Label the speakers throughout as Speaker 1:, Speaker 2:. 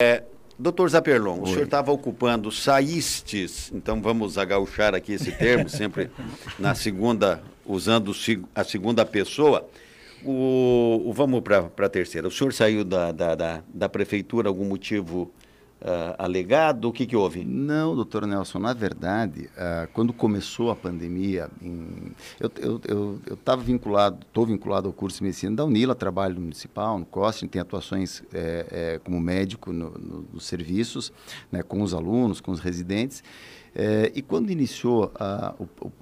Speaker 1: É, doutor Zaperlon, Oi. o senhor estava ocupando saístes, então vamos agauchar aqui esse termo, sempre na segunda, usando a segunda pessoa. O, o vamos para a terceira. O senhor saiu da, da, da, da prefeitura, algum motivo uh, alegado? O que, que houve?
Speaker 2: Não, doutor Nelson, na verdade, uh, quando começou a pandemia, em, eu estava vinculado, estou vinculado ao curso de medicina da Unila, trabalho no municipal, no COST, tem atuações é, é, como médico no, no, nos serviços, né, com os alunos, com os residentes. É, e quando iniciou a,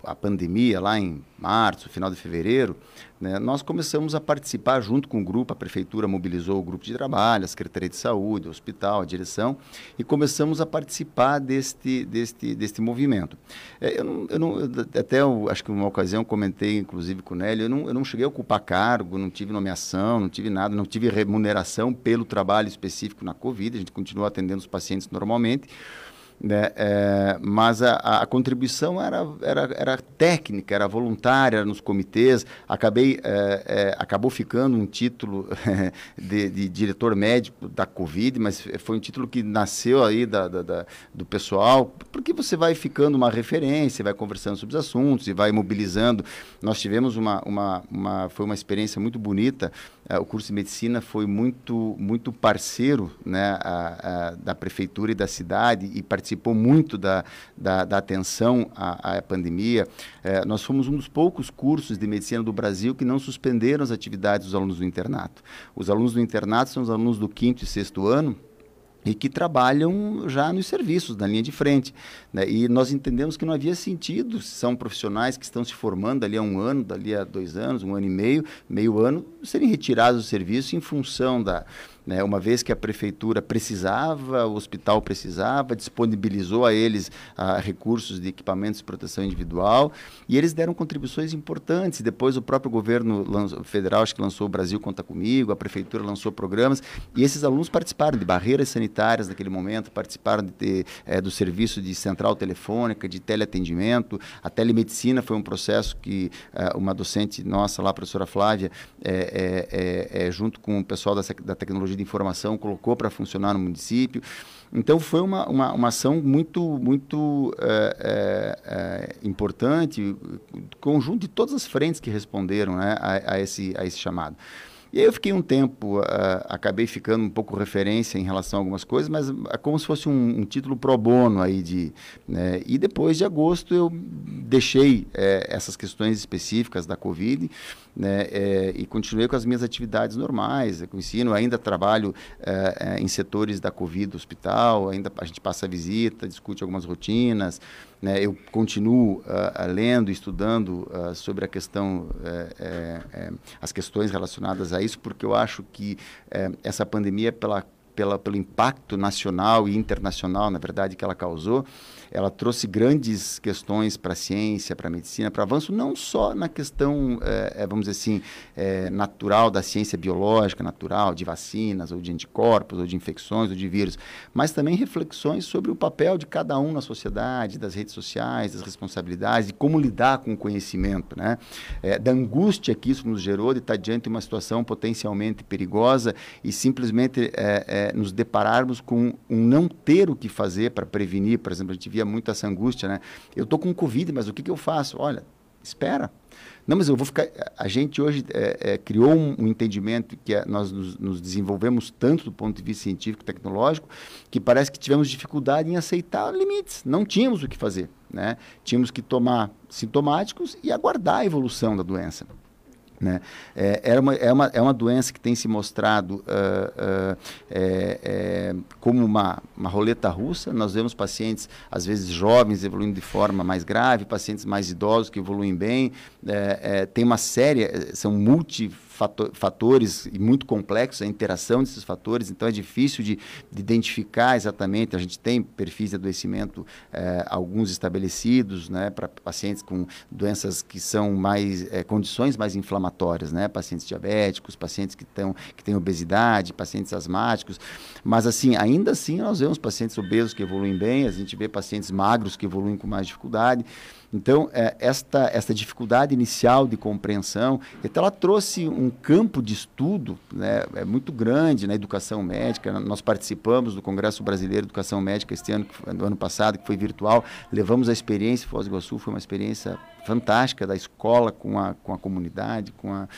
Speaker 2: a pandemia, lá em março, final de fevereiro, né, nós começamos a participar junto com o grupo, a prefeitura mobilizou o grupo de trabalho, a Secretaria de Saúde, o hospital, a direção, e começamos a participar deste, deste, deste movimento. É, eu não, eu não, até eu, acho que uma ocasião comentei, inclusive com o Nélio, eu não, eu não cheguei a ocupar cargo, não tive nomeação, não tive nada, não tive remuneração pelo trabalho específico na Covid, a gente continua atendendo os pacientes normalmente, né? É, mas a, a, contribuição era, era, era técnica, era voluntária nos comitês. Acabei, é, é, acabou ficando um título de, de, diretor médico da Covid, mas foi um título que nasceu aí da, da, da, do pessoal, porque você vai ficando uma referência, vai conversando sobre os assuntos e vai mobilizando. Nós tivemos uma, uma, uma foi uma experiência muito bonita. É, o curso de medicina foi muito, muito parceiro né, da prefeitura e da cidade e participou participou muito da, da, da atenção à, à pandemia. É, nós fomos um dos poucos cursos de medicina do Brasil que não suspenderam as atividades dos alunos do internato. Os alunos do internato são os alunos do quinto e sexto ano, e que trabalham já nos serviços, na linha de frente. Né? E nós entendemos que não havia sentido, são profissionais que estão se formando ali há um ano, dali a dois anos, um ano e meio, meio ano, serem retirados do serviço em função da, né? Uma vez que a prefeitura precisava, o hospital precisava, disponibilizou a eles recursos de equipamentos de proteção individual e eles deram contribuições importantes. Depois o próprio governo federal acho que lançou o Brasil Conta Comigo, a prefeitura lançou programas e esses alunos participaram de barreiras sanitárias naquele momento, participaram de, é, do serviço de central telefônica, de teleatendimento. A telemedicina foi um processo que é, uma docente nossa lá, a professora Flávia, é, é junto com o pessoal da, da tecnologia de informação colocou para funcionar no município. Então foi uma, uma, uma ação muito, muito é, é, importante, conjunto de todas as frentes que responderam né, a, a, esse, a esse chamado. E aí eu fiquei um tempo, uh, acabei ficando um pouco referência em relação a algumas coisas, mas é como se fosse um, um título pro bono aí de... Né? E depois de agosto eu deixei é, essas questões específicas da Covid né, é, e continuei com as minhas atividades normais, com ensino, ainda trabalho é, em setores da Covid hospital, ainda a gente passa visita, discute algumas rotinas, né, eu continuo uh, lendo, estudando uh, sobre a questão, uh, as questões relacionadas a isso, porque eu acho que essa pandemia, pela, pela, pelo impacto nacional e internacional, na verdade, que ela causou, ela trouxe grandes questões para a ciência, para a medicina, para avanço, não só na questão, é, vamos dizer assim, é, natural da ciência biológica, natural, de vacinas, ou de anticorpos, ou de infecções, ou de vírus, mas também reflexões sobre o papel de cada um na sociedade, das redes sociais, das responsabilidades, de como lidar com o conhecimento, né? É, da angústia que isso nos gerou de estar diante de uma situação potencialmente perigosa e simplesmente nos depararmos com um não ter o que fazer para prevenir, por exemplo, a gente via muito essa angústia, né? Eu estou com Covid, mas o que, que eu faço? Olha, espera. Não, mas eu vou ficar. A gente hoje é, é, criou um, um, entendimento que é, nós nos, nos, desenvolvemos tanto do ponto de vista científico e tecnológico que parece que tivemos dificuldade em aceitar limites. Não tínhamos o que fazer. Né? Tínhamos que tomar sintomáticos e aguardar a evolução da doença. Né? É, era uma, é, uma, é uma doença que tem se mostrado uh, uh, é, é, como uma, uma roleta russa. Nós vemos pacientes, às vezes jovens, evoluindo de forma mais grave, pacientes mais idosos que evoluem bem. É, é, tem uma série, são multi fatores muito complexos, a interação desses fatores, então é difícil de, de identificar exatamente. A gente tem perfis de adoecimento, eh, alguns estabelecidos, né, para pacientes com doenças que são mais, eh, condições mais inflamatórias, né, pacientes diabéticos, pacientes que, tão, que têm obesidade, pacientes asmáticos, mas assim, ainda assim nós vemos pacientes obesos que evoluem bem, a gente vê pacientes magros que evoluem com mais dificuldade, Então, é, esta, esta dificuldade inicial de compreensão, então ela trouxe um campo de estudo né, é muito grande na educação médica. Nós participamos do Congresso Brasileiro de Educação Médica este ano, no ano passado, que foi virtual. Levamos a experiência, Foz do Iguaçu foi uma experiência fantástica da escola com a, com a comunidade, com a...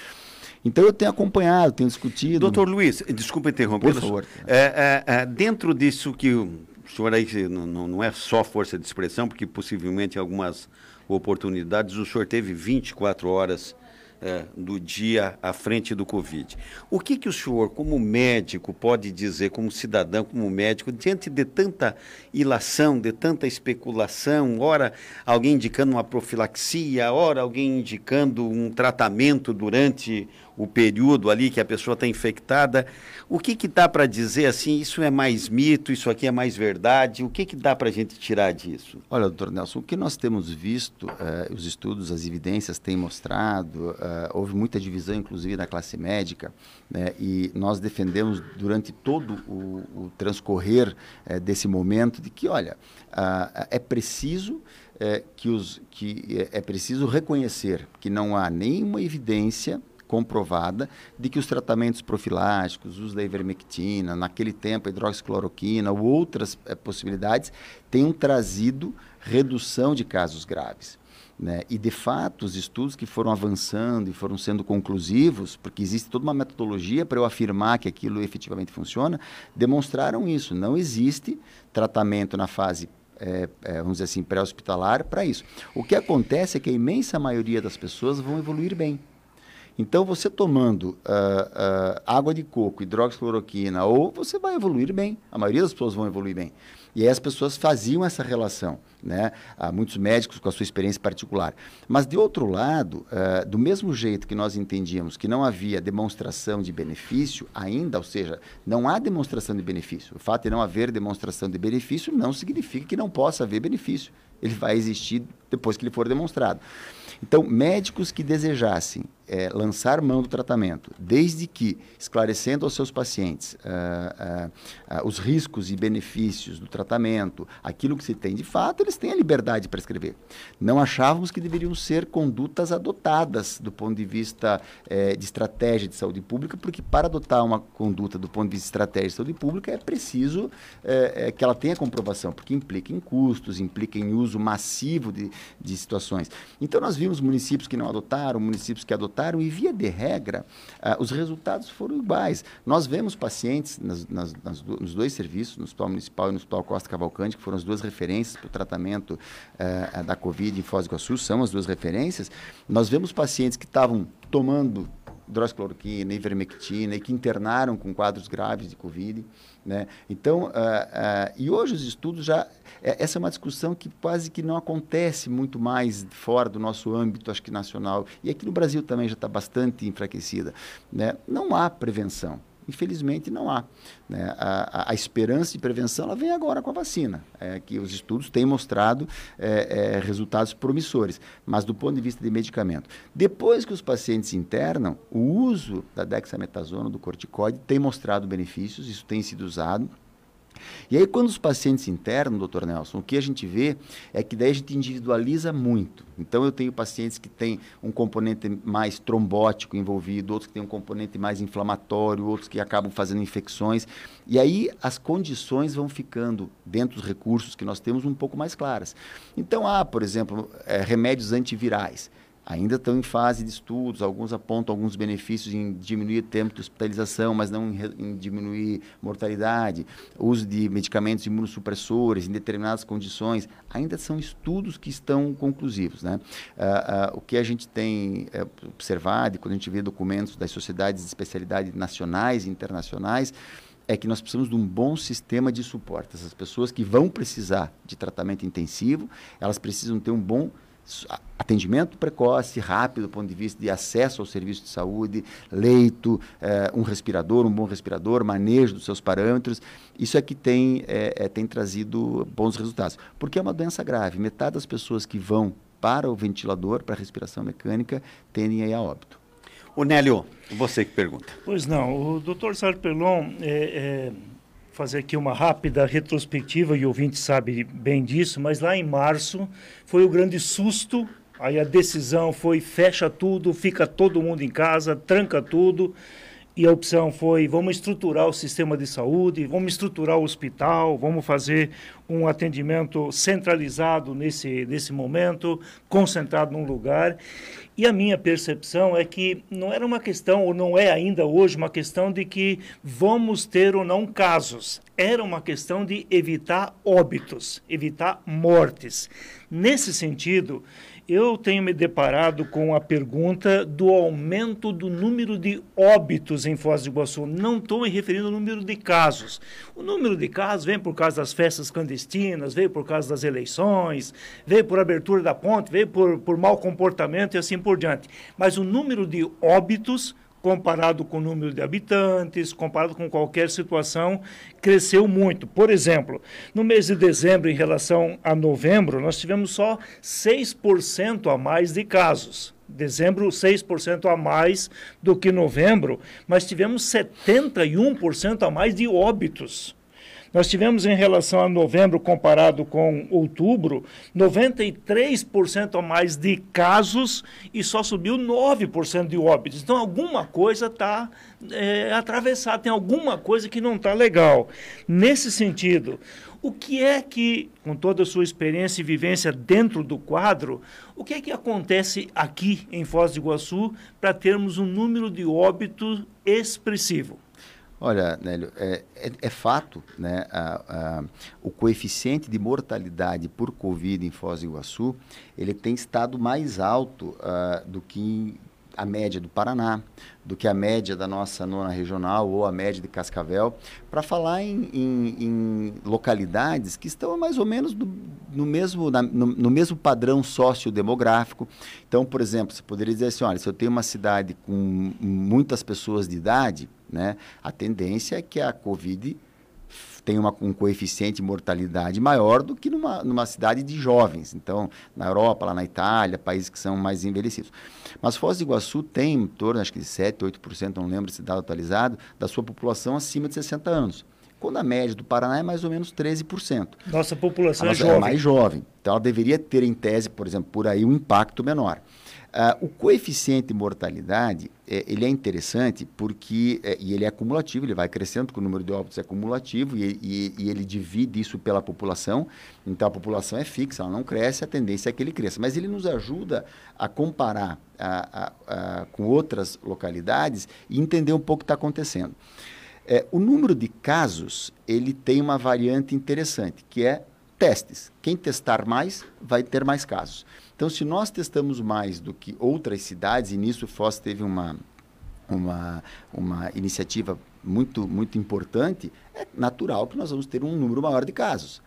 Speaker 2: Então eu tenho acompanhado, tenho discutido.
Speaker 1: Doutor Luiz, desculpa interromper. Por favor. É, é, é, dentro disso que o senhor aí não, não é só força de expressão, porque possivelmente em algumas oportunidades o senhor teve 24 horas é, do dia à frente do Covid. O que, que o senhor, como médico, pode dizer, como cidadão, como médico, diante de tanta ilação, de tanta especulação, ora alguém indicando uma profilaxia, ora alguém indicando um tratamento durante o período ali que a pessoa está infectada. O que, que dá para dizer assim, isso é mais mito, isso aqui é mais verdade? O que, que dá para a gente tirar disso?
Speaker 2: Olha, doutor Nelson, o que nós temos visto, eh, os estudos, as evidências têm mostrado, eh, houve muita divisão, inclusive, na classe médica, né, e nós defendemos durante todo o, o transcorrer eh, desse momento de que, olha, ah, é preciso que, os, que é preciso reconhecer que não há nenhuma evidência comprovada de que os tratamentos profiláticos, o uso da ivermectina, naquele tempo a hidroxicloroquina ou outras é, possibilidades, tenham trazido redução de casos graves. Né? E, de fato, os estudos que foram avançando e foram sendo conclusivos, porque existe toda uma metodologia para eu afirmar que aquilo efetivamente funciona, demonstraram isso. Não existe tratamento na fase é, é, vamos dizer assim, pré-hospitalar para isso. O que acontece é que a imensa maioria das pessoas vão evoluir bem. Então, você tomando uh, uh, água de coco, hidroxicloroquina, ou você vai evoluir bem. A maioria das pessoas vão evoluir bem. E aí as pessoas faziam essa relação, né? Há muitos médicos com a sua experiência particular. Mas, de outro lado, uh, do mesmo jeito que nós entendíamos que não havia demonstração de benefício ainda, ou seja, não há demonstração de benefício. O fato de não haver demonstração de benefício não significa que não possa haver benefício. Ele vai existir depois que ele for demonstrado. Então, médicos que desejassem é, lançar mão do tratamento, desde que esclarecendo aos seus pacientes uh, uh, uh, os riscos e benefícios do tratamento, aquilo que se tem de fato, eles têm a liberdade para escrever. Não achávamos que deveriam ser condutas adotadas do ponto de vista eh, de estratégia de saúde pública, porque para adotar uma conduta do ponto de vista de estratégia de saúde pública é preciso eh, eh, que ela tenha comprovação, porque implica em custos, implica em uso massivo de, de situações. Então, nós vimos municípios que não adotaram, municípios que adotaram adotaram e, via de regra, uh, os resultados foram iguais. Nós vemos pacientes nas, nas, nas nos dois serviços, no Hospital Municipal e no Hospital Costa Cavalcante, que foram as duas referências para o tratamento uh, da Covid em Foz do Iguaçu, são as duas referências. Nós vemos pacientes que estavam tomando hidroxicloroquina, ivermectina e que internaram com quadros graves de Covid. Né? Então, uh, uh, e hoje os estudos já. É, essa é uma discussão que quase que não acontece muito mais fora do nosso âmbito, acho que nacional. E aqui no Brasil também já está bastante enfraquecida. Né? Não há prevenção infelizmente não há. Né? A, a, a, esperança de prevenção ela vem agora com a vacina, é, que os estudos têm mostrado é, é, resultados promissores, mas do ponto de vista de medicamento. Depois que os pacientes internam, o uso da dexametasona, do corticoide, tem mostrado benefícios, isso tem sido usado. E aí, quando os pacientes internam, doutor Nelson, o que a gente vê é que daí a gente individualiza muito. Então, eu tenho pacientes que têm um componente mais trombótico envolvido, outros que têm um componente mais inflamatório, outros que acabam fazendo infecções. E aí, as condições vão ficando, dentro dos recursos que nós temos, um pouco mais claras. Então, há, por exemplo, é, remédios antivirais ainda estão em fase de estudos, alguns apontam alguns benefícios em diminuir o tempo de hospitalização, mas não em, em diminuir mortalidade, uso de medicamentos imunossupressores em determinadas condições, ainda são estudos que estão conclusivos. Né? Uh, uh, o que a gente tem uh, observado, e quando a gente vê documentos das sociedades de especialidade nacionais e internacionais, é que nós precisamos de um bom sistema de suporte. Essas pessoas que vão precisar de tratamento intensivo, elas precisam ter um bom atendimento precoce, rápido do ponto de vista de acesso ao serviço de saúde, leito, eh, um respirador, um bom respirador, manejo dos seus parâmetros. Isso é que tem, é, é, tem trazido bons resultados. Porque é uma doença grave. Metade das pessoas que vão para o ventilador, para a respiração mecânica, tendem aí a óbito.
Speaker 1: O Nélio, você que pergunta.
Speaker 3: Pois não, o doutor Sérgio Pelon é, é fazer aqui uma rápida retrospectiva, e o ouvinte sabe bem disso, mas lá em março foi o grande susto. Aí a decisão foi fecha tudo, fica todo mundo em casa, tranca tudo e a opção foi vamos estruturar o sistema de saúde, vamos estruturar o hospital, vamos fazer um atendimento centralizado nesse, nesse momento, concentrado num lugar. E a minha percepção é que não era uma questão, ou não é ainda hoje, uma questão de que vamos ter ou não casos. Era uma questão de evitar óbitos, evitar mortes. Nesse sentido, eu tenho me deparado com a pergunta do aumento do número de óbitos em Foz do Iguaçu. Não estou me referindo ao número de casos. O número de casos vem por causa das festas clandestinas, veio por causa das eleições, veio por abertura da ponte, veio por, por mau comportamento e assim por diante. Mas o número de óbitos comparado com o número de habitantes, comparado com qualquer situação, cresceu muito. Por exemplo, no mês de dezembro, em relação a novembro, nós tivemos só 6% a mais de casos. Dezembro, 6% a mais do que novembro, mas tivemos 71% a mais de óbitos. Nós tivemos em relação a novembro comparado com outubro, 93% a mais de casos e só subiu 9% de óbitos. Então alguma coisa está é, atravessada, tem alguma coisa que não está legal. Nesse sentido, o que é que, com toda a sua experiência e vivência dentro do quadro, o que é que acontece aqui em Foz do Iguaçu para termos um número de óbitos expressivo?
Speaker 2: Olha, Nélio, é, é, é fato, né, a, a, o coeficiente de mortalidade por Covid em Foz do Iguaçu, ele tem estado mais alto uh, do que a média do Paraná, do que a média da nossa nona regional ou a média de Cascavel, para falar em, em, em, localidades que estão mais ou menos do, no, mesmo, na, no, no, mesmo padrão sociodemográfico. Então, por exemplo, você poderia dizer assim, olha, se eu tenho uma cidade com muitas pessoas de idade, né, a tendência é que a Covid tenha uma, um coeficiente de mortalidade maior do que numa, numa cidade de jovens. Então, na Europa, lá na Itália, países que são mais envelhecidos. Mas Foz do Iguaçu tem em torno, acho que de 7, 8%, não lembro esse dado atualizado, da sua população acima de 60 anos. Quando a média do Paraná é mais ou menos 13%.
Speaker 3: Nossa população
Speaker 2: é
Speaker 3: nossa é jovem. É
Speaker 2: mais jovem. Então, ela deveria ter, em tese, por exemplo, por aí um impacto menor. Uh, o coeficiente de mortalidade é, ele é interessante porque é, e ele é acumulativo, ele vai crescendo porque o número de óbitos é acumulativo e, e, e, ele divide isso pela população. Então a população é fixa, ela não cresce, a tendência é que ele cresça. Mas ele nos ajuda a comparar a, a, a, com outras localidades e entender um pouco o que está acontecendo. É, o número de casos ele tem uma variante interessante que é testes. Quem testar mais vai ter mais casos. Então, se nós testamos mais do que outras cidades, e nisso Foz teve uma, uma, uma iniciativa muito, muito importante, é natural que nós vamos ter um número maior de casos.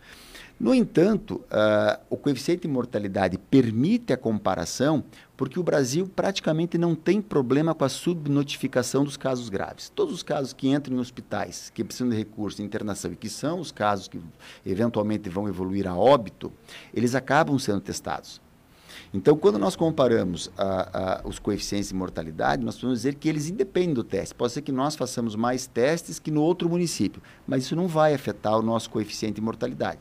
Speaker 2: No entanto, uh, o coeficiente de mortalidade permite a comparação porque o Brasil praticamente não tem problema com a subnotificação dos casos graves. Todos os casos que entram em hospitais, que precisam de recurso de internação e que são os casos que eventualmente vão evoluir a óbito, eles acabam sendo testados. Então, quando nós comparamos a, a, os coeficientes de mortalidade, nós podemos dizer que eles independem do teste. Pode ser que nós façamos mais testes que no outro município, mas isso não vai afetar o nosso coeficiente de mortalidade.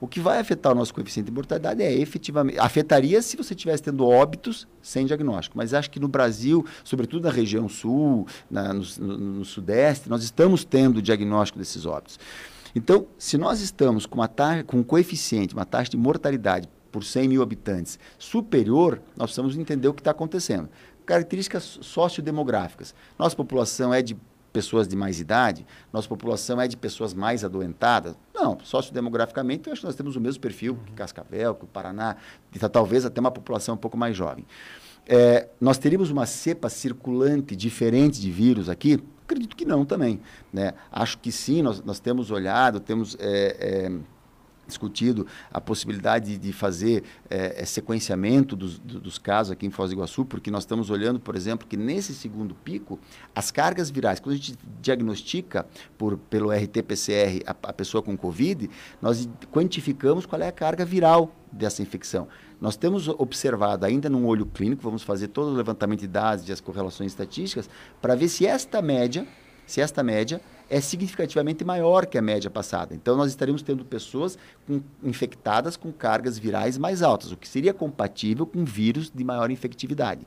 Speaker 2: O que vai afetar o nosso coeficiente de mortalidade é efetivamente. Afetaria se você estivesse tendo óbitos sem diagnóstico. Mas acho que no Brasil, sobretudo na região sul, na, no, no, no, sudeste, nós estamos tendo diagnóstico desses óbitos. Então, se nós estamos com, uma taxa, com um coeficiente, uma taxa de mortalidade por 100 mil habitantes superior, nós precisamos entender o que está acontecendo. Características sociodemográficas. Nossa população é de pessoas de mais idade? Nossa população é de pessoas mais adoentadas? Não, sociodemograficamente, eu acho que nós temos o mesmo perfil que Cascavel, que o Paraná, talvez até uma população um pouco mais jovem. É, nós teríamos uma cepa circulante diferente de vírus aqui? Acredito que não também. Né? Acho que sim, nós, nós temos olhado, temos. É, é, discutido a possibilidade de fazer é, sequenciamento dos, dos, casos aqui em Foz do Iguaçu, porque nós estamos olhando, por exemplo, que nesse segundo pico, as cargas virais, quando a gente diagnostica por, pelo RT-PCR a, a pessoa com Covid, nós quantificamos qual é a carga viral dessa infecção. Nós temos observado ainda num olho clínico, vamos fazer todo o levantamento de dados e as correlações estatísticas, para ver se esta média, se esta média é significativamente maior que a média passada. Então, nós estaremos tendo pessoas com, infectadas com cargas virais mais altas, o que seria compatível com vírus de maior infectividade.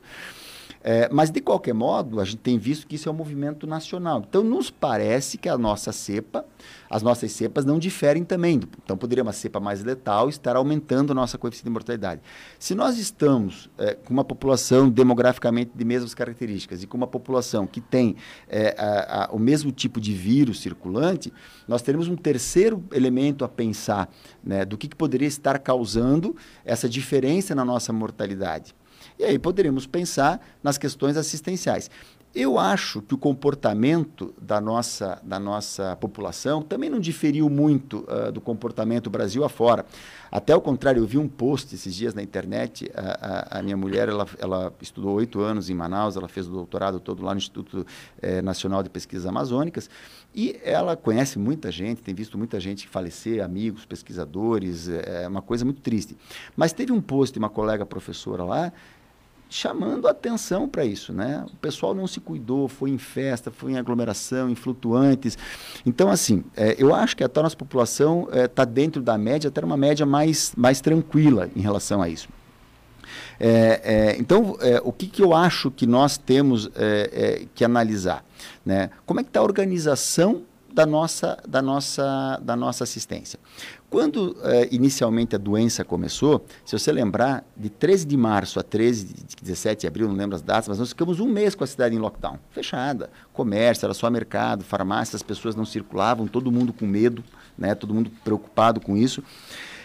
Speaker 2: É, mas, de qualquer modo, a gente tem visto que isso é um movimento nacional. Então, nos parece que a nossa cepa, as nossas cepas não diferem também. Então, poderia uma cepa mais letal estar aumentando a nossa coeficiente de mortalidade. Se nós estamos é, com uma população demograficamente de mesmas características e com uma população que tem é, a, a, o mesmo tipo de vírus circulante, nós teremos um terceiro elemento a pensar né, do que, que poderia estar causando essa diferença na nossa mortalidade. E aí poderíamos pensar nas questões assistenciais. Eu acho que o comportamento da nossa, da nossa população também não diferiu muito uh, do comportamento Brasil afora. Até o contrário, eu vi um post esses dias na internet. A, a, a minha mulher ela, ela estudou oito anos em Manaus, ela fez o doutorado todo lá no Instituto eh, Nacional de Pesquisas Amazônicas e ela conhece muita gente, tem visto muita gente falecer, amigos, pesquisadores, é uma coisa muito triste. Mas teve um post de uma colega professora lá chamando atenção para isso, né? O pessoal não se cuidou, foi em festa, foi em aglomeração, em flutuantes. Então, assim, é, eu acho que a nossa população está é, dentro da média, até uma média mais, mais tranquila em relação a isso. É, é, então, é, o que, que eu acho que nós temos é, que analisar? Né? Como é que está a organização da nossa, da nossa, da nossa assistência? Quando eh, inicialmente a doença começou, se você lembrar, de 13 de março a 13 de 17 de abril, não lembro as datas, mas nós ficamos um mês com a cidade em lockdown, fechada. Comércio, era só mercado, farmácia, as pessoas não circulavam, todo mundo com medo, né, todo mundo preocupado com isso.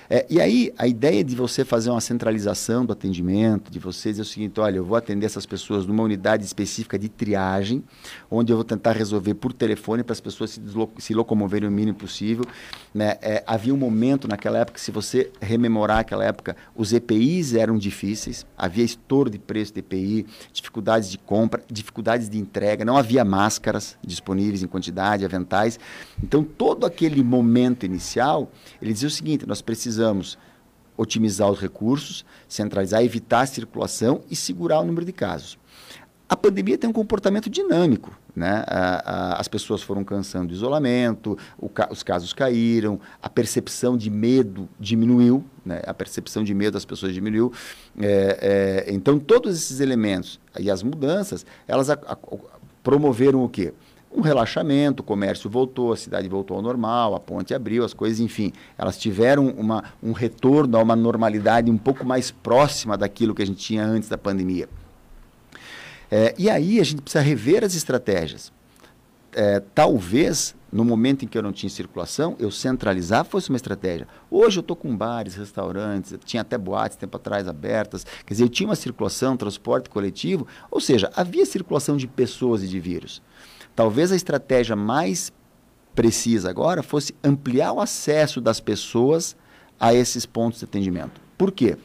Speaker 2: É, e aí, a ideia de você fazer uma centralização do atendimento, de você dizer o seguinte: olha, eu vou atender essas pessoas numa unidade específica de triagem, onde eu vou tentar resolver por telefone para as pessoas se, se, locomoverem o mínimo possível. Né? É, havia um momento naquela época, se você rememorar aquela época, os EPIs eram difíceis, havia estouro de preço de EPI, dificuldades de compra, dificuldades de entrega, não havia máscaras disponíveis em quantidade, aventais. Então, todo aquele momento inicial, ele dizia o seguinte: nós precisamos precisamos otimizar os recursos, centralizar, evitar a circulação e segurar o número de casos. A pandemia tem um comportamento dinâmico. Né? As pessoas foram cansando do isolamento, os casos caíram, a percepção de medo diminuiu, né? a percepção de medo das pessoas diminuiu. É, é, então, todos esses elementos e as mudanças, elas a, promoveram o quê? Um relaxamento, o comércio voltou, a cidade voltou ao normal, a ponte abriu, as coisas, enfim, elas tiveram uma, um retorno a uma normalidade um pouco mais próxima daquilo que a gente tinha antes da pandemia. É, e aí a gente precisa rever as estratégias. É, talvez, no momento em que eu não tinha circulação, eu centralizar fosse uma estratégia. Hoje eu estou com bares, restaurantes, tinha até boates tempo atrás abertas, quer dizer, eu tinha uma circulação, transporte coletivo, ou seja, havia circulação de pessoas e de vírus. Talvez a estratégia mais precisa agora fosse ampliar o acesso das pessoas a esses pontos de atendimento. Por quê?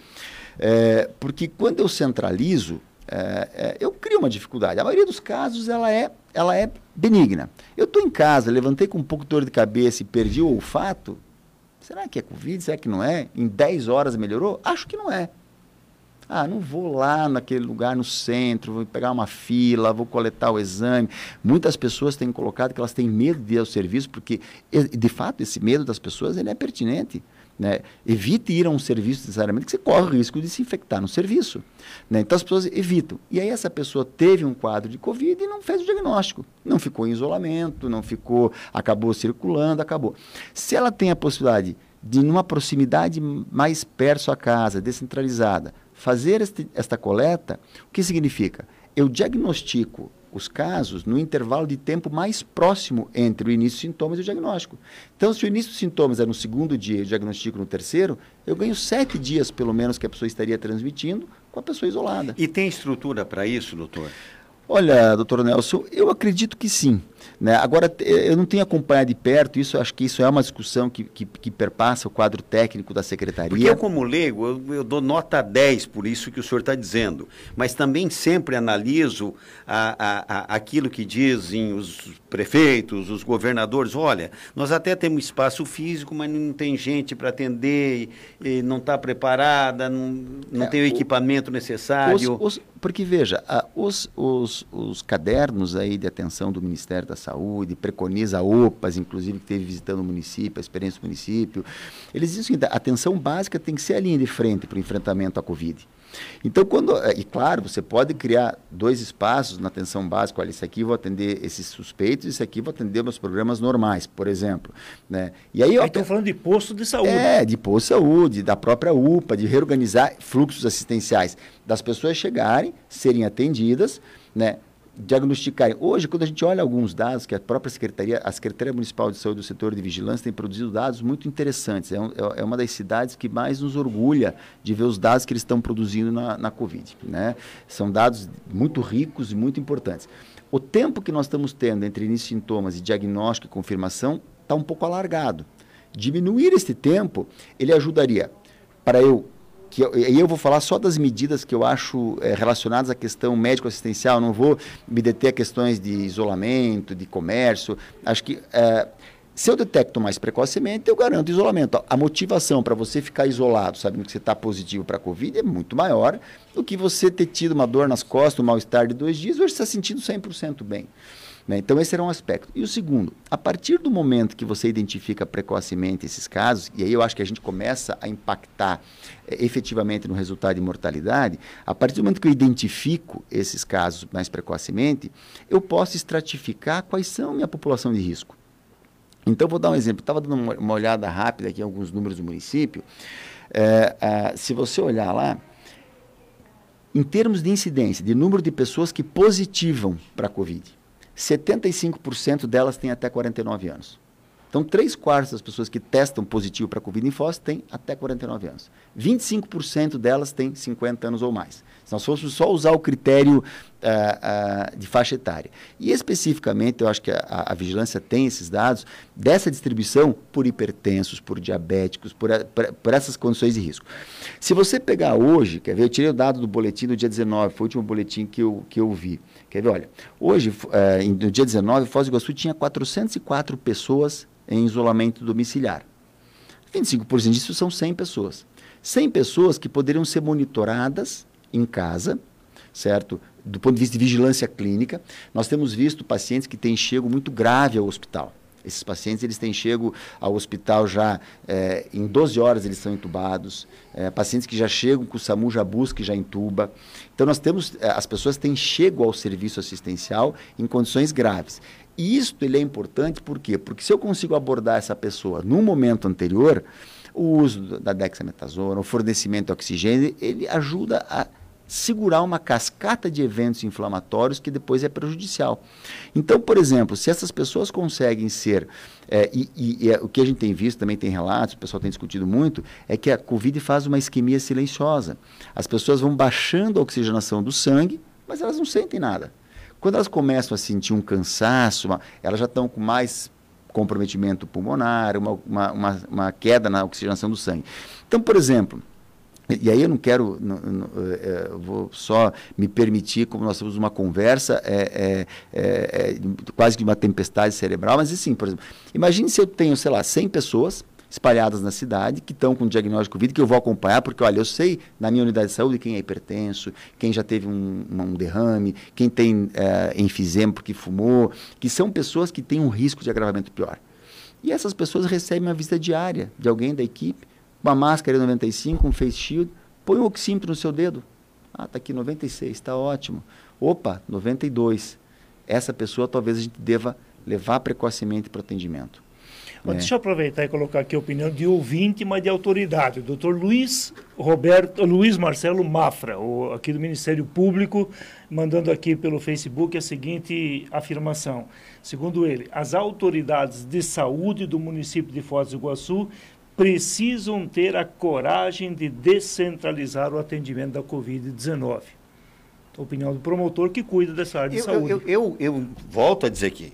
Speaker 2: É, porque quando eu centralizo, é, é, eu crio uma dificuldade. A maioria dos casos ela é, ela é benigna. Eu estou em casa, levantei com um pouco de dor de cabeça e perdi o olfato. Será que é Covid? Será que não é? Em 10 horas melhorou? Acho que não é. Ah, não vou lá naquele lugar no centro, vou pegar uma fila, vou coletar o exame. Muitas pessoas têm colocado que elas têm medo de ir ao serviço, porque, de fato, esse medo das pessoas ele é pertinente. Né? Evite ir a um serviço necessariamente, que você corre o risco de se infectar no serviço. Né? Então as pessoas evitam. E aí essa pessoa teve um quadro de Covid e não fez o diagnóstico. Não ficou em isolamento, não ficou, acabou circulando, acabou. Se ela tem a possibilidade de, numa proximidade mais perto à casa, descentralizada, fazer este, esta coleta, o que significa? Eu diagnostico os casos no intervalo de tempo mais próximo entre o início dos sintomas e o diagnóstico. Então, se o início dos sintomas é no segundo dia e o diagnóstico no terceiro, eu ganho sete dias, pelo menos, que a pessoa estaria transmitindo com a pessoa isolada.
Speaker 1: E tem estrutura para isso, doutor?
Speaker 2: Olha, doutor Nelson, eu acredito que sim. Né? Agora, eu não tenho acompanhado de perto, isso acho que isso é uma discussão que, que, que perpassa o quadro técnico da secretaria.
Speaker 1: Porque eu, como leigo, eu, eu dou nota 10 por isso que o senhor está dizendo, mas também sempre analiso a, a, a, aquilo que dizem os prefeitos, os governadores. Olha, nós até temos espaço físico, mas não tem gente para atender, e, e não está preparada, não, não é, tem o equipamento necessário.
Speaker 2: Os, os, porque, veja, os, os, os cadernos aí de atenção do Ministério da Saúde, preconiza OPAs, inclusive, que esteve visitando o município, a experiência do município. Eles dizem que a atenção básica tem que ser a linha de frente para o enfrentamento à Covid. Então, quando. Eh, e claro, você pode criar dois espaços na atenção básica. Olha, esse aqui vou atender esses suspeitos, esse aqui vou atender meus programas normais, por exemplo. Né?
Speaker 3: E aí. Estão falando de posto de saúde.
Speaker 2: É, de posto de saúde, da própria UPA, de reorganizar fluxos assistenciais, das pessoas chegarem, serem atendidas, né? Diagnosticarem. Hoje, quando a gente olha alguns dados que a própria Secretaria, a Secretaria Municipal de Saúde do Setor de Vigilância tem produzido dados muito interessantes. É, um, é, é uma das cidades que mais nos orgulha de ver os dados que eles estão produzindo na, na Covid. Né? São dados muito ricos e muito importantes. O tempo que nós estamos tendo entre início de sintomas e diagnóstico e confirmação está um pouco alargado. Diminuir este tempo, ele ajudaria para eu que eu, eu vou falar só das medidas que eu acho é, relacionadas à questão médico-assistencial, não vou me deter a questões de isolamento, de comércio. Acho que é, se eu detecto mais precocemente, eu garanto isolamento. A motivação para você ficar isolado, sabendo que você está positivo para a Covid, é muito maior do que você ter tido uma dor nas costas, um mal-estar de dois dias, hoje está sentindo 100% bem. Né? Então, esse era um aspecto. E o segundo, a partir do momento que você identifica precocemente esses casos, e aí eu acho que a gente começa a impactar é, efetivamente no resultado de mortalidade, a partir do momento que eu identifico esses casos mais precocemente, eu posso estratificar quais são a minha população de risco. Então, vou dar um exemplo. Estava dando uma, olhada rápida aqui em alguns números do município. É, é, se você olhar lá, em termos de incidência, de número de pessoas que positivam para a Covid, 75% delas têm até 49 anos. Então, três quartos das pessoas que testam positivo para Covid em Foz têm até 49 anos. 25% delas têm 50 anos ou mais. Se nós fôssemos só usar o critério uh, uh, de faixa etária. E especificamente, eu acho que a, a, vigilância tem esses dados dessa distribuição por hipertensos, por diabéticos, por, por, por, essas condições de risco. Se você pegar hoje, quer ver, eu tirei o dado do boletim do dia 19, foi o último boletim que eu, que eu vi. Quer ver, olha, hoje, uh, no dia 19, Foz do Iguaçu tinha 404 pessoas em isolamento domiciliar. 25% disso são 100 pessoas. 100 pessoas que poderiam ser monitoradas em casa, certo? Do ponto de vista de vigilância clínica. Nós temos visto pacientes que têm chego muito grave ao hospital. Esses pacientes eles têm chego ao hospital já é, em 12 horas eles são entubados. É, pacientes que já chegam com o SAMU já busca e já entuba. Então nós temos é, as pessoas têm chego ao serviço assistencial em condições graves. E isso ele é importante por quê? Porque se eu consigo abordar essa pessoa no momento anterior, o uso da dexametasona, o fornecimento de oxigênio, ele ajuda a segurar uma cascata de eventos inflamatórios que depois é prejudicial. Então, por exemplo, se essas pessoas conseguem ser, é, e, e, e é, o que a gente tem visto, também tem relatos, o pessoal tem discutido muito, é que a Covid faz uma isquemia silenciosa. As pessoas vão baixando a oxigenação do sangue, mas elas não sentem nada. Quando elas começam a sentir um cansaço, uma, elas já estão com mais comprometimento pulmonar, uma, uma, uma, uma, queda na oxigenação do sangue. Então, por exemplo, e aí eu não quero, não, não, é, vou só me permitir, como nós temos uma conversa, é, é, é, é quase que uma tempestade cerebral, mas assim, por exemplo, imagine se eu tenho, sei lá, 100 pessoas espalhadas na cidade, que estão com diagnóstico Covid, que eu vou acompanhar, porque, olha, eu sei na minha unidade de saúde quem é hipertenso, quem já teve um, um derrame, quem tem é, enfisema porque fumou, que são pessoas que têm um risco de agravamento pior. E essas pessoas recebem uma visita diária de alguém da equipe, uma máscara 95, um face shield, põe um oxímetro no seu dedo. Ah, está aqui 96, está ótimo. Opa, 92. Essa pessoa talvez a gente deva levar precocemente para o atendimento.
Speaker 3: Mas é. deixa eu aproveitar e colocar aqui a opinião de ouvinte, mas de autoridade. O doutor Luiz Roberto, Luiz Marcelo Mafra, o, aqui do Ministério Público, mandando aqui pelo Facebook a seguinte afirmação. Segundo ele, as autoridades de saúde do município de Foz do Iguaçu precisam ter a coragem de descentralizar o atendimento da Covid-19. Opinião do promotor que cuida dessa área de
Speaker 1: eu,
Speaker 3: saúde.
Speaker 1: Eu, eu, eu, volto a dizer aqui,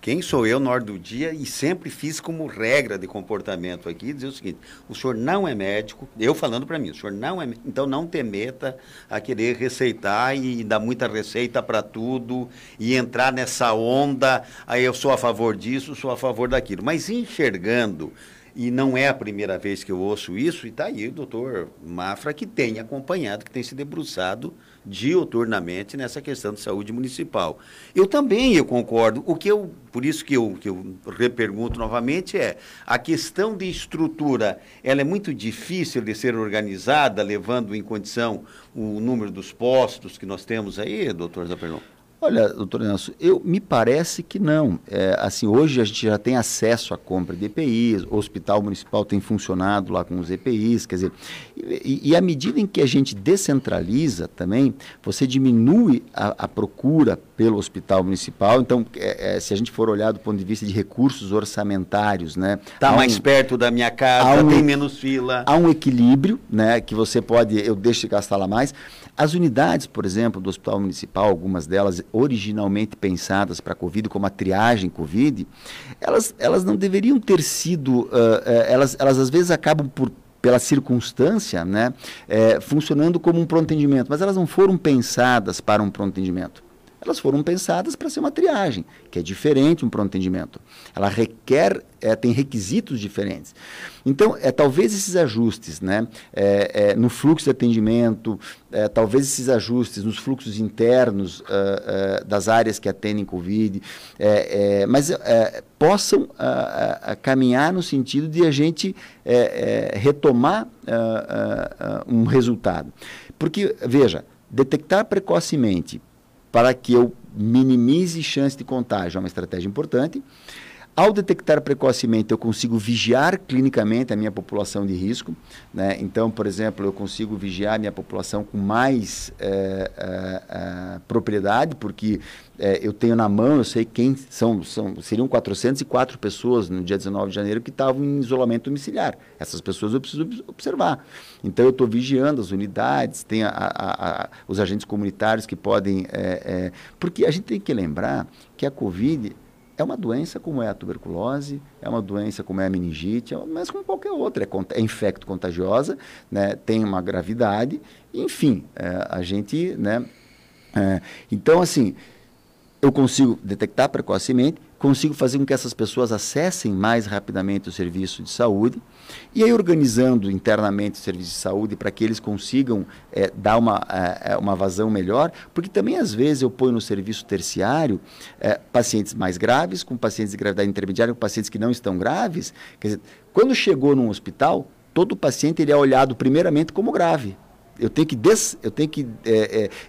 Speaker 1: quem sou eu na hora do dia e sempre fiz como regra de comportamento aqui dizer o seguinte: o senhor não é médico, eu falando para mim, o senhor não é, então não te meta a querer receitar e dar muita receita para tudo e entrar nessa onda, aí eu sou a favor disso, sou a favor daquilo. Mas enxergando e não é a primeira vez que eu ouço isso, e está aí o doutor Mafra, que tem acompanhado, que tem se debruçado diuturnamente nessa questão de saúde municipal. Eu também eu concordo. O que eu, por isso que eu, que eu repergunto novamente é a questão de estrutura, ela é muito difícil de ser organizada, levando em condição o número dos postos que nós temos aí, doutor Zaperlon?
Speaker 2: Olha, doutor Nelson, eu, me parece que não. É, assim, hoje a gente já tem acesso à compra de EPIs, o hospital municipal tem funcionado lá com os EPIs, quer dizer, e, e à medida em que a gente descentraliza também, você diminui a, a procura pelo hospital municipal. Então, é, é, se a gente for olhar do ponto de vista de recursos orçamentários, né?
Speaker 1: Está mais um, perto da minha casa, um, tem menos fila.
Speaker 2: Há um equilíbrio, né? Que você pode, eu deixo de gastar lá mais. As unidades, por exemplo, do Hospital Municipal, algumas delas originalmente pensadas para a Covid, como a triagem Covid, elas, elas não deveriam ter sido, uh, uh, elas, elas às vezes acabam por pela circunstância, né, é, funcionando como um pronto atendimento, mas elas não foram pensadas para um pronto atendimento elas foram pensadas para ser uma triagem, que é diferente um pronto atendimento. Ela requer, é, tem requisitos diferentes. Então, é, talvez esses ajustes né, é, é, no fluxo de atendimento, talvez esses ajustes nos fluxos internos uh, uh, das áreas que atendem Covid, mas possam uh, caminhar no sentido de a gente retomar um resultado. Porque, veja, detectar precocemente para que eu minimize chance de contágio. É uma estratégia importante. Ao detectar precocemente, eu consigo vigiar clinicamente a minha população de risco. Né? Então, por exemplo, eu consigo vigiar a minha população com mais é, é, é, propriedade, porque eu tenho na mão, eu sei quem são, são. Seriam 404 pessoas no dia 19 de janeiro que estavam em isolamento domiciliar. Essas pessoas eu preciso observar. Então, eu estou vigiando as unidades, tem a, a, a, os agentes comunitários que podem. porque a gente tem que lembrar que a Covid é uma doença como é a tuberculose, é uma doença como é a meningite, é mas como qualquer outra. É, é infecto contagiosa, né, tem uma gravidade, enfim, é, a gente. Né, é, então, assim, eu consigo detectar precocemente, consigo fazer com que essas pessoas acessem mais rapidamente o serviço de saúde, e aí organizando internamente o serviço de saúde para que eles consigam é, dar uma, é, uma vazão melhor, porque também às vezes eu ponho no serviço terciário é, pacientes mais graves, com pacientes de gravidade intermediária, com pacientes que não estão graves, quer dizer, quando chegou num hospital, todo paciente ele é olhado primeiramente como grave. Eu tenho que, des, eu tenho que,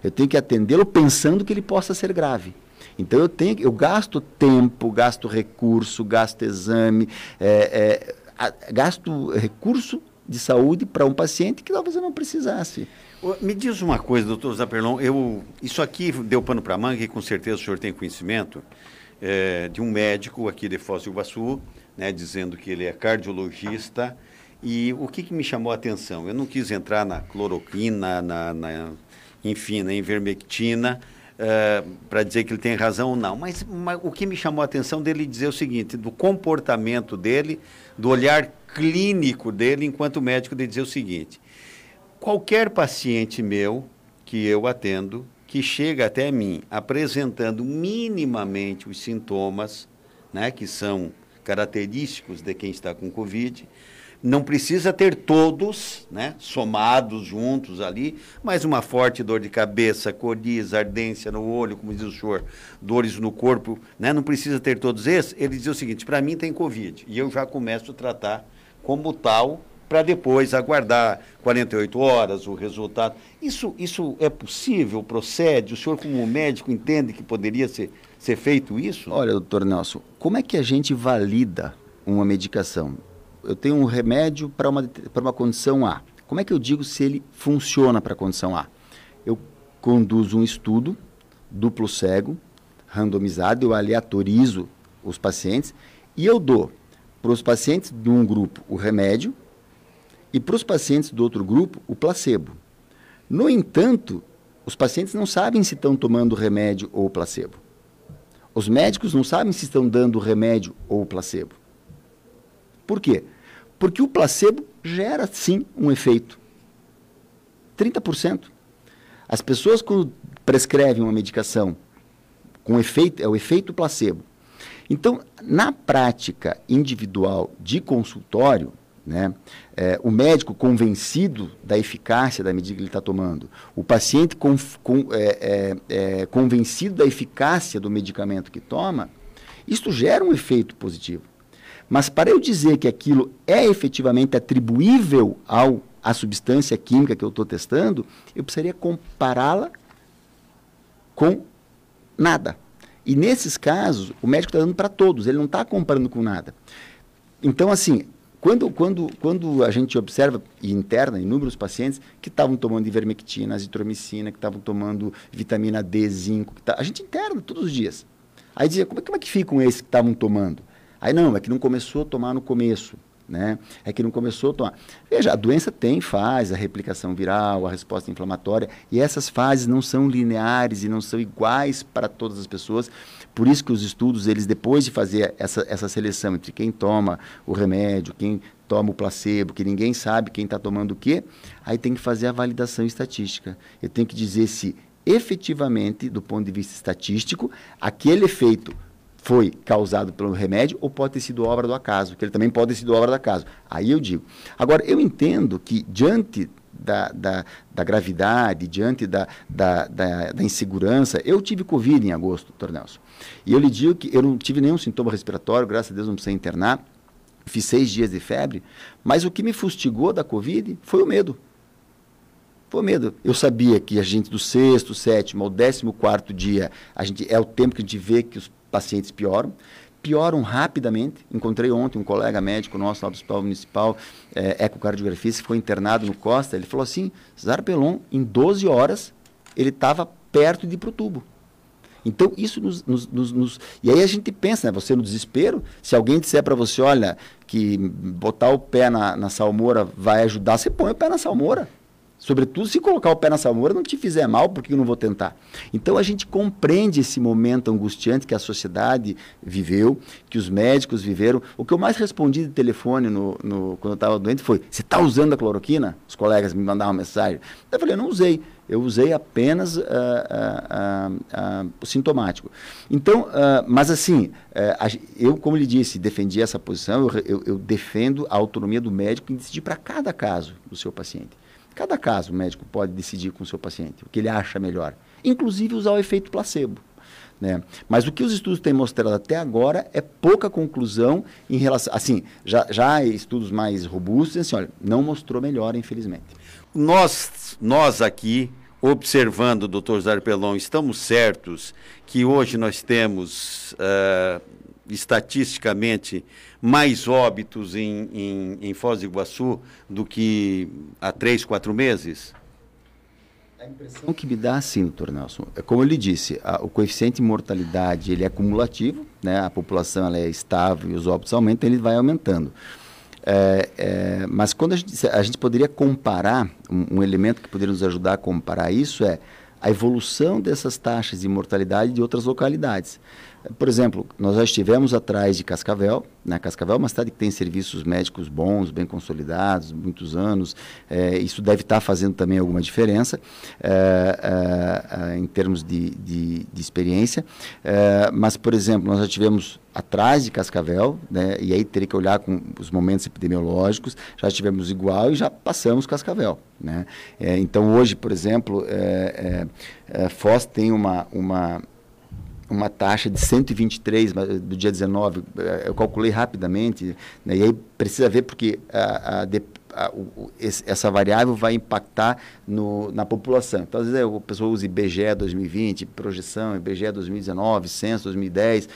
Speaker 2: eu tenho que atendê-lo pensando que ele possa ser grave. Então eu tenho, eu gasto tempo, gasto recurso, gasto exame, é, é, gasto recurso de saúde para um paciente que talvez eu não precisasse.
Speaker 1: Me diz uma coisa, doutor Zaperlon, eu, isso aqui deu pano para manga e com certeza o senhor tem conhecimento é, de um médico aqui de Foz do Iguaçu, né, dizendo que ele é cardiologista, e o que, que me chamou a atenção? Eu não quis entrar na cloroquina, na, na enfim, na invermectina, uh, para dizer que ele tem razão ou não. Mas, mas, o que me chamou a atenção dele dizer o seguinte, do comportamento dele, do olhar clínico dele enquanto médico, de dizer o seguinte: qualquer paciente meu que eu atendo, que chega até mim apresentando minimamente os sintomas, né, que são característicos de quem está com Covid, não precisa ter todos, né, somados juntos ali, mas uma forte dor de cabeça, coriza, ardência no olho, como diz o senhor, dores no corpo, né, não precisa ter todos esses. Ele diz o seguinte: para mim tem Covid e eu já começo a tratar como tal para depois aguardar 48 horas o resultado. Isso, isso é possível? Procede? O senhor, como médico, entende que poderia ser, ser feito isso?
Speaker 2: Olha, doutor Nelson, como é que a gente valida uma medicação? Eu tenho um remédio para uma, uma condição A. Como é que eu digo se ele funciona para a condição A? Eu conduzo um estudo duplo cego, randomizado, eu aleatorizo os pacientes e eu dou para os pacientes de um grupo o remédio e para os pacientes do outro grupo o placebo. No entanto, os pacientes não sabem se estão tomando remédio ou placebo. Os médicos não sabem se estão dando remédio ou placebo. Por quê? Porque o placebo gera sim um efeito. 30%. As pessoas quando prescrevem uma medicação com efeito, é o efeito placebo. Então, na prática individual de consultório, né, é, o médico convencido da eficácia da medida que ele está tomando, o paciente com, com, é, é, é, convencido da eficácia do medicamento que toma, isso gera um efeito positivo. Mas para eu dizer que aquilo é efetivamente atribuível ao, à substância química que eu estou testando, eu precisaria compará-la com nada. E nesses casos, o médico está dando para todos, ele não está comparando com nada. Então, assim, quando, quando, quando a gente observa e interna inúmeros pacientes que estavam tomando ivermectina, azitromicina, que estavam tomando vitamina D, zinco, tá, a gente interna todos os dias. Aí dizia, como é, como é que ficam esses que estavam tomando? Aí não, é que não começou a tomar no começo. Né? É que não começou a tomar. Veja, a doença tem fase, a replicação viral, a resposta inflamatória, e essas fases não são lineares e não são iguais para todas as pessoas. Por isso que os estudos, eles depois de fazer essa, essa seleção entre quem toma o remédio, quem toma o placebo, que ninguém sabe quem está tomando o quê, aí tem que fazer a validação estatística. Eu tenho que dizer se efetivamente, do ponto de vista estatístico, aquele efeito foi causado pelo remédio ou pode ter sido obra do acaso, que ele também pode ter sido obra do acaso. Aí eu digo. Agora, eu entendo que diante da, da, da gravidade, diante da, da, da, da, insegurança, eu tive Covid em agosto, doutor Nelson. E eu lhe digo que eu não tive nenhum sintoma respiratório, graças a Deus não precisei internar, fiz seis dias de febre, mas o que me fustigou da Covid foi o medo. Foi o medo. Eu sabia que a gente do sexto, sétimo ao décimo quarto dia, a gente, é o tempo que a gente vê que os pacientes pioram. Pioram rapidamente. Encontrei ontem um colega médico nosso lá do Hospital Municipal, é, ecocardiografista, foi internado no Costa. Ele falou assim: Cesar Pelon, em 12 horas, ele estava perto de ir para o tubo. Então, isso nos, nos, nos, nos, E aí a gente pensa, né? Você no desespero, se alguém disser para você, olha, que botar o pé na, na salmoura vai ajudar, você põe o pé na salmoura. Sobretudo se colocar o pé na salmoura não te fizer mal, por que eu não vou tentar? Então a gente compreende esse momento angustiante que a sociedade viveu, que os médicos viveram. O que eu mais respondi de telefone no, no quando eu estava doente foi: Você está usando a cloroquina? Os colegas me mandavam mensagem. Eu falei: Eu não usei. Eu usei apenas uh, uh, uh, o sintomático. Então, mas assim, eh, eu, como lhe disse, defendi essa posição, eu, eu, eu defendo a autonomia do médico em decidir para cada caso do seu paciente. Cada caso o médico pode decidir com o seu paciente o que ele acha melhor, inclusive usar o efeito placebo. Né? Mas o que os estudos têm mostrado até agora é pouca conclusão em relação. Assim, já, já estudos mais robustos, assim, olha, não mostrou melhor, infelizmente.
Speaker 1: Nós, nós aqui, observando, doutor Zarpelon, estamos certos que hoje nós temos, uh, estatisticamente, mais óbitos em, em, em Foz do Iguaçu do que há três, quatro meses?
Speaker 2: A impressão que me dá, sim, doutor Nelson, é como eu lhe disse, a, o coeficiente de mortalidade ele é cumulativo, né? a população ela é estável e os óbitos aumentam, ele vai aumentando. É, é, mas quando a gente, a gente poderia comparar, um, um, elemento que poderia nos ajudar a comparar isso é a evolução dessas taxas de mortalidade de outras localidades. Por exemplo, nós já estivemos atrás de Cascavel. Né? Cascavel é uma cidade que tem serviços médicos bons, bem consolidados, muitos anos. É, isso deve estar fazendo também alguma diferença é, é, é em termos de, de, de experiência. É, mas, por exemplo, nós já tivemos atrás de Cascavel, né? e aí teria que olhar com os momentos epidemiológicos, já estivemos igual e já passamos Cascavel. Né? É, então, hoje, por exemplo, Foz tem uma, uma uma taxa de 123 do dia 19, eh, eu calculei rapidamente, né, e aí precisa ver porque a, a, a, o, esse, essa variável vai impactar no, na população. Então, às vezes a pessoa usa IBGE 2020, projeção, IBGE 2019, censo 2010,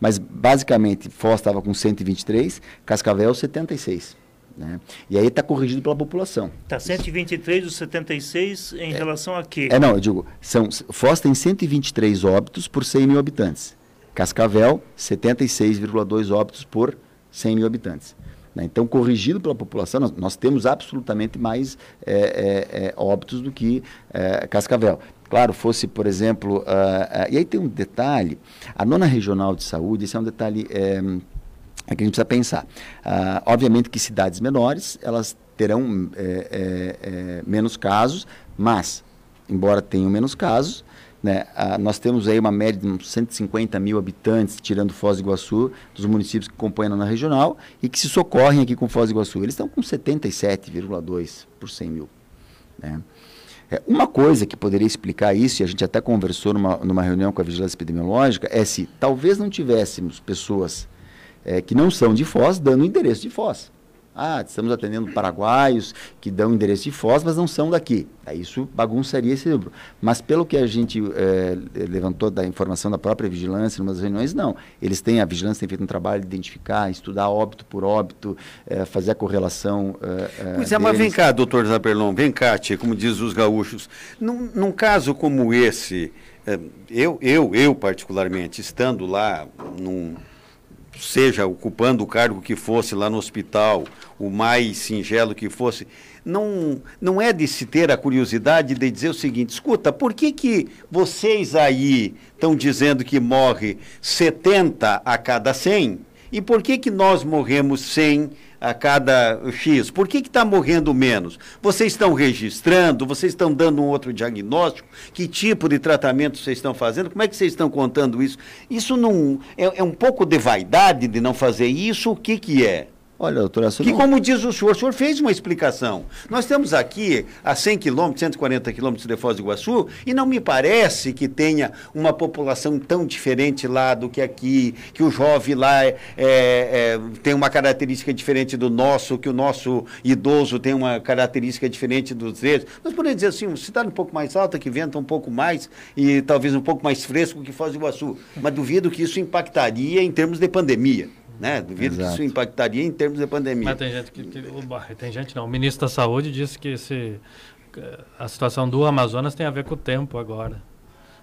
Speaker 2: mas basicamente Foz estava com 123, Cascavel 76. Né? E aí está corrigido pela população.
Speaker 3: Está 123 dos 76 em é, relação a quê?
Speaker 2: É, não, eu digo, são, Foz tem 123 óbitos por 100 mil habitantes. Cascavel, 76,2 óbitos por 100 mil habitantes. Né? Então, corrigido pela população, nós, nós temos absolutamente mais é, é, é óbitos do que é, Cascavel. Claro, fosse, por exemplo, uh, uh, e aí tem um detalhe, a nona regional de saúde, esse é um detalhe é, que a gente precisa pensar. Ah, obviamente que cidades menores, elas terão é, é, é, menos casos, mas, embora tenham menos casos, Né? Ah, nós temos aí uma média de uns 150 mil habitantes, tirando Foz do Iguaçu, dos municípios que compõem a regional e que se socorrem aqui com Foz do Iguaçu. Eles estão com 77,2 por 100 mil. Né? É, uma coisa que poderia explicar isso, e a gente até conversou numa, numa reunião com a Vigilância Epidemiológica, é se talvez não tivéssemos pessoas é, que não são de Foz dando endereço de Foz. Ah, estamos atendendo paraguaios que dão endereço de Foz, mas não são daqui. Aí isso bagunçaria esse número. Mas pelo que a gente é, levantou da informação da própria vigilância, em umas reuniões, não. Eles têm, a vigilância tem feito um trabalho de identificar, estudar óbito por óbito, é, fazer a correlação.
Speaker 1: É, pois é, mas vem cá, doutor Zaperlon, vem cá, tia, como diz os gaúchos. Num, num caso como esse, eu, eu, eu particularmente, estando lá num seja ocupando o cargo que fosse lá no hospital, o mais singelo que fosse, não, não é de se ter a curiosidade de dizer o seguinte: escuta, por que, que vocês aí estão dizendo que morre 70 a cada 100? E por que, que nós morremos 100 a cada X? Por que está morrendo menos? Vocês estão registrando? Vocês estão dando um outro diagnóstico? Que tipo de tratamento vocês estão fazendo? Como é que vocês estão contando isso? Isso não é, é um pouco de vaidade de não fazer isso? O que, que é?
Speaker 2: Olha, doutora,
Speaker 1: Que, não... como diz o senhor, o senhor fez uma explicação. Nós estamos aqui a 100 quilômetros, 140 quilômetros de Foz do Iguaçu, e não me parece que tenha uma população tão diferente lá do que aqui, que o jovem lá é, é, tem uma característica diferente do nosso, que o nosso idoso tem uma característica diferente dos deles. Nós podemos dizer assim, uma cidade um pouco mais alta, que venta um pouco mais, e talvez um pouco mais fresco que Foz do Iguaçu. Mas duvido que isso impactaria em termos de pandemia né? Duvido Exato. que isso impactaria em termos de pandemia.
Speaker 4: Mas tem gente que, que tem gente não. O ministro da Saúde disse que esse, a situação do Amazonas tem a ver com o tempo agora.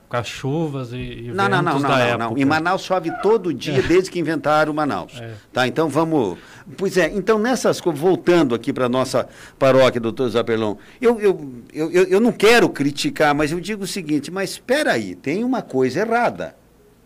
Speaker 4: Com as chuvas e, e
Speaker 1: não, não, não, não, não, época. não. Em Manaus chove todo dia é. desde que inventaram Manaus. É. Tá, então vamos. Pois é, então nessas coisas, voltando aqui para a nossa paróquia, doutor Zaperlon, eu, eu, eu, eu não quero criticar, mas eu digo o seguinte, mas espera aí, tem uma coisa errada.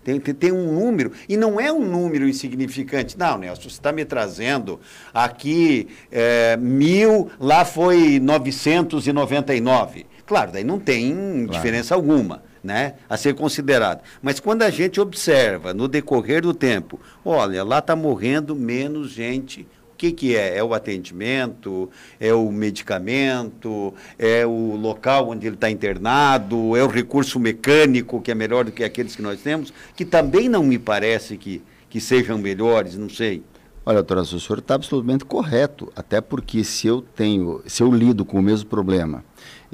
Speaker 1: Tem, tem, tem, um número, e não é um número insignificante. Não, Nelson, você está me trazendo aqui é, mil, lá foi 999. Claro, daí não tem claro. diferença alguma. Né, a ser considerado. Mas quando a gente observa no decorrer do tempo, olha, lá está morrendo menos gente que, que é? É o atendimento, é o medicamento, é o local onde ele está internado, é o recurso mecânico, que é melhor do que aqueles que nós temos, que também não me parece que, que sejam melhores, não sei.
Speaker 2: Olha, doutora, o senhor está absolutamente correto, até porque se eu tenho, se eu lido com o mesmo problema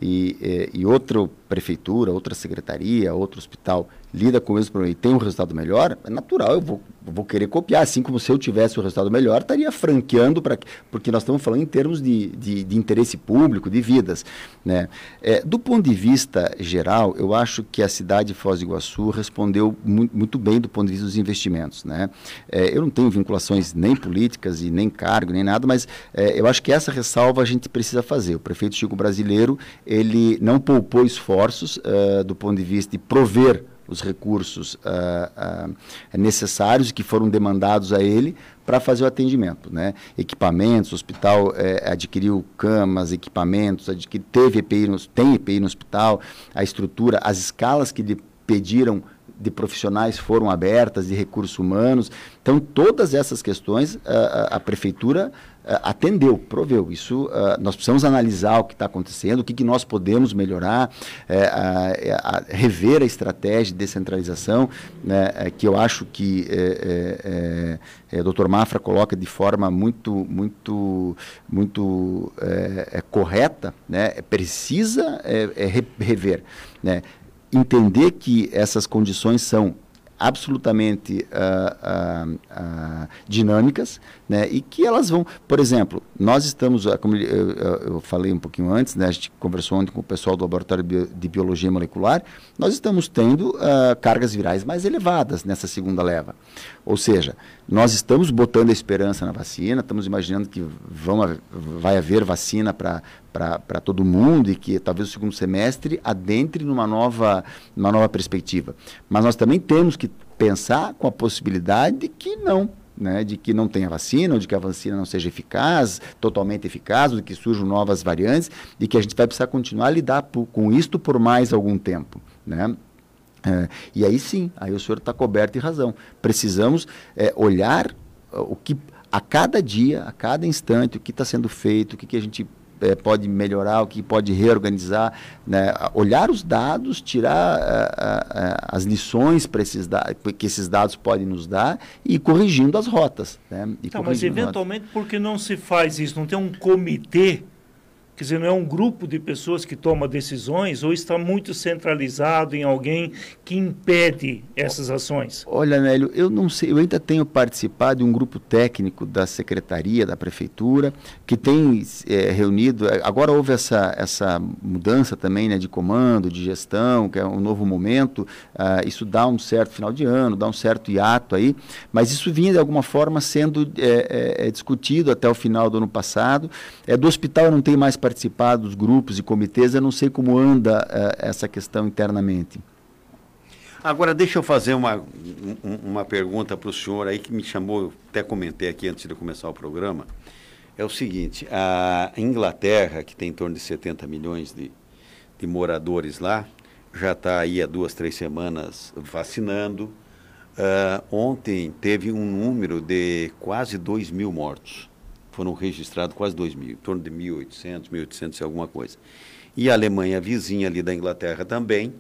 Speaker 2: e, e, e outra prefeitura, outra secretaria, outro hospital lida com o mesmo problema e tem um resultado melhor, é natural, eu vou, vou querer copiar. Assim como se eu tivesse o um resultado melhor, estaria franqueando, para porque nós estamos falando em termos de, de, de interesse público, de vidas. Né? É, do ponto de vista geral, eu acho que a cidade de Foz do Iguaçu respondeu muito, muito bem do ponto de vista dos investimentos. Né? É, eu não tenho vinculações nem políticas e nem cargo, nem nada, mas é, eu acho que essa ressalva a gente precisa fazer. O prefeito Chico Brasileiro, ele não poupou esforços uh, do ponto de vista de prover os recursos uh, uh, necessários que foram demandados a ele para fazer o atendimento. Né? Equipamentos, o hospital eh, adquiriu camas, equipamentos, teve EPI tem EPI no hospital, a estrutura, as escalas que lhe pediram de profissionais foram abertas, de recursos humanos. Então, todas essas questões a, a prefeitura atendeu, proveu. Isso uh, nós precisamos analisar o que está acontecendo, o que, que, nós podemos melhorar, a, a rever a estratégia de descentralização, né, é, que eu acho que o Dr. Mafra coloca de forma muito, muito, muito correta, né, precisa rever. Né, entender que essas condições são absolutamente uh, uh, uh, dinâmicas, né, e que elas vão, por exemplo, nós estamos, como eu, eu, falei um pouquinho antes, né, a gente conversou ontem com o pessoal do Laboratório de Biologia Molecular, nós estamos tendo cargas virais mais elevadas nessa segunda leva. Ou seja, nós estamos botando a esperança na vacina, estamos imaginando que vão, vai haver vacina para todo mundo e que talvez o segundo semestre adentre numa nova, numa nova perspectiva. Mas nós também temos que pensar com a possibilidade de que não né, de que não tenha vacina, ou de que a vacina não seja eficaz, totalmente eficaz, ou de que surjam novas variantes, e que a gente vai precisar continuar a lidar por, com isto por mais algum tempo. Né? É, e aí sim, aí o senhor está coberto de razão. Precisamos é, olhar o que a cada dia, a cada instante, o que está sendo feito, o que, que a gente é, pode melhorar, o que pode reorganizar, né? olhar os dados, tirar uh, uh, as lições esses que esses dados podem nos dar e ir corrigindo as rotas. Né?
Speaker 3: Tá, mas eventualmente, por que não se faz isso? Não tem um comitê Quer dizer, não é um grupo de pessoas que toma decisões ou está muito centralizado em alguém que impede essas ações?
Speaker 2: Olha, Nélio, eu não sei, eu ainda tenho participado de um grupo técnico da secretaria, da prefeitura, que tem é, reunido. É, agora houve essa, essa mudança também né, de comando, de gestão, que é um novo momento. Uh, isso dá um certo final de ano, dá um certo hiato aí, mas isso vinha de alguma forma sendo é, é, discutido até o final do ano passado. É, do hospital eu não tenho mais participar dos grupos e comitês, eu não sei como anda uh, essa questão internamente.
Speaker 1: Agora, deixa eu fazer uma, uma pergunta para o senhor aí que me chamou, até comentei aqui antes de começar o programa. É o seguinte: a Inglaterra, que tem em torno de 70 milhões de, de moradores lá, já está aí há duas, três semanas vacinando. Uh, ontem teve um número de quase 2 mil mortos foram registrados quase 2 mil, em torno de 1.800, 1.800 e alguma coisa. E a Alemanha, vizinha ali da Inglaterra também,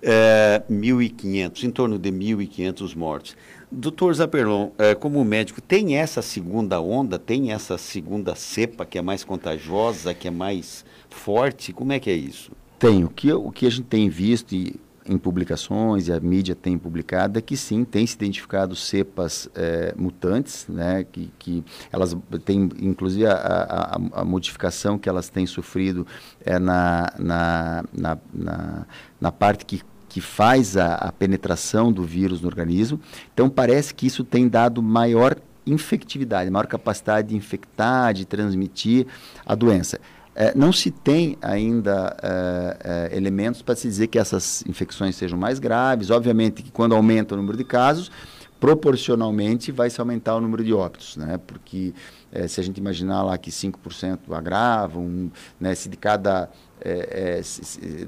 Speaker 1: é, 1.500, em torno de 1.500 mortos. Doutor Zaperlon, é, como médico, tem essa segunda onda, tem essa segunda cepa que é mais contagiosa, que é mais forte? Como é que é isso?
Speaker 2: Tem. O que, o que a gente tem visto, e em publicações e a mídia tem publicado é que sim, tem se identificado cepas é, mutantes, né, que, que elas têm, inclusive a, a, a, modificação que elas têm sofrido é na, na, na, na, na parte que que faz a, a, penetração do vírus no organismo. Então, parece que isso tem dado maior infectividade, maior capacidade de infectar, de transmitir a doença. É, não se tem ainda é, é, elementos para se dizer que essas infecções sejam mais graves. Obviamente que quando aumenta o número de casos, proporcionalmente vai se aumentar o número de óbitos, né? Porque é, se a gente imaginar lá que 5% agravam, né? se de cada é, é, se,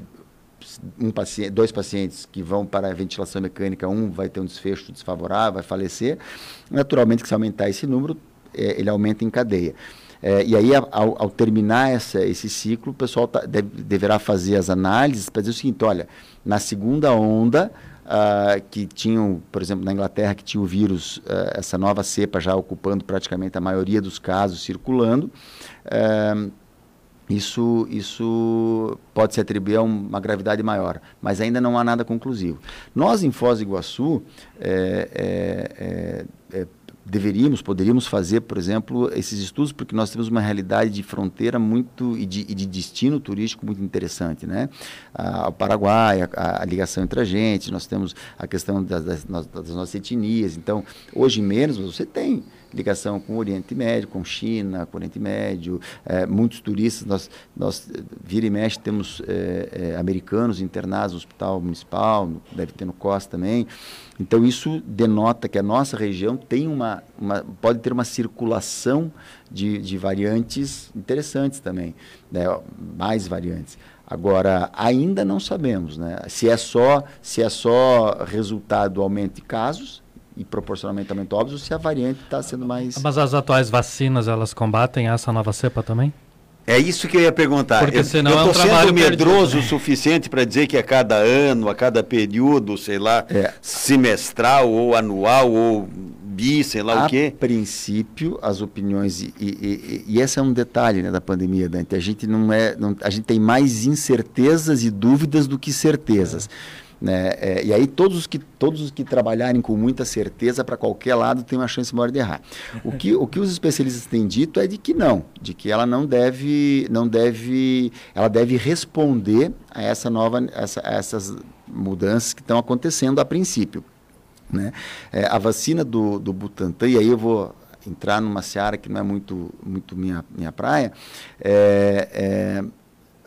Speaker 2: um paciente, dois pacientes que vão para a ventilação mecânica, um vai ter um desfecho desfavorável, vai falecer, naturalmente que se aumentar esse número, ele aumenta em cadeia. É, e aí, ao, ao, terminar essa, esse ciclo, o pessoal tá, deve, deverá fazer as análises para dizer o seguinte: olha, na segunda onda, uh, que tinham, por exemplo, na Inglaterra, que tinha o vírus, uh, essa nova cepa já ocupando praticamente a maioria dos casos circulando. Uh, isso, isso pode se atribuir a uma gravidade maior, mas ainda não há nada conclusivo. Nós, em Foz do Iguaçu, é, é, é, deveríamos, poderíamos fazer, por exemplo, esses estudos, porque nós temos uma realidade de fronteira muito e de, e de destino turístico muito interessante, né? O Paraguai, a, a, ligação entre a gente, nós temos a questão das, das, das nossas etnias. Então, hoje menos, você tem ligação com o Oriente Médio, com China, com o Oriente Médio, é, muitos turistas, nós, nós vira e mexe temos é, é, americanos internados no hospital municipal, deve ter no COS também, então isso denota que a nossa região tem uma, uma pode ter uma circulação de, de variantes interessantes também, né, mais variantes. Agora, ainda não sabemos né, se, é só, se é só resultado do aumento de casos, e proporcionalmente aumenta óbvio se a variante está sendo mais.
Speaker 4: Mas as atuais vacinas elas combatem essa nova cepa também?
Speaker 1: É isso que eu ia perguntar.
Speaker 4: Porque senão eu,
Speaker 1: eu
Speaker 4: é um trabalho
Speaker 1: medroso perdido. o suficiente para dizer que a cada ano, a cada período, sei lá, é. semestral ou anual ou bi, sei lá
Speaker 2: a
Speaker 1: o quê.
Speaker 2: A princípio, as opiniões e, e, e, e, esse é um detalhe né, da pandemia, Dante. A gente não é, não, a gente tem mais incertezas e dúvidas do que certezas. É. Né? É, e aí todos os, que, todos os que trabalharem com muita certeza para qualquer lado têm uma chance maior de errar. O que, o que os especialistas têm dito é de que não, de que ela não deve, não deve, ela deve responder a essa nova, essa, a essas mudanças que estão acontecendo a princípio. Né? É, a vacina do, do Butantan, e aí eu vou entrar numa seara que não é muito, muito minha, minha praia, é, é,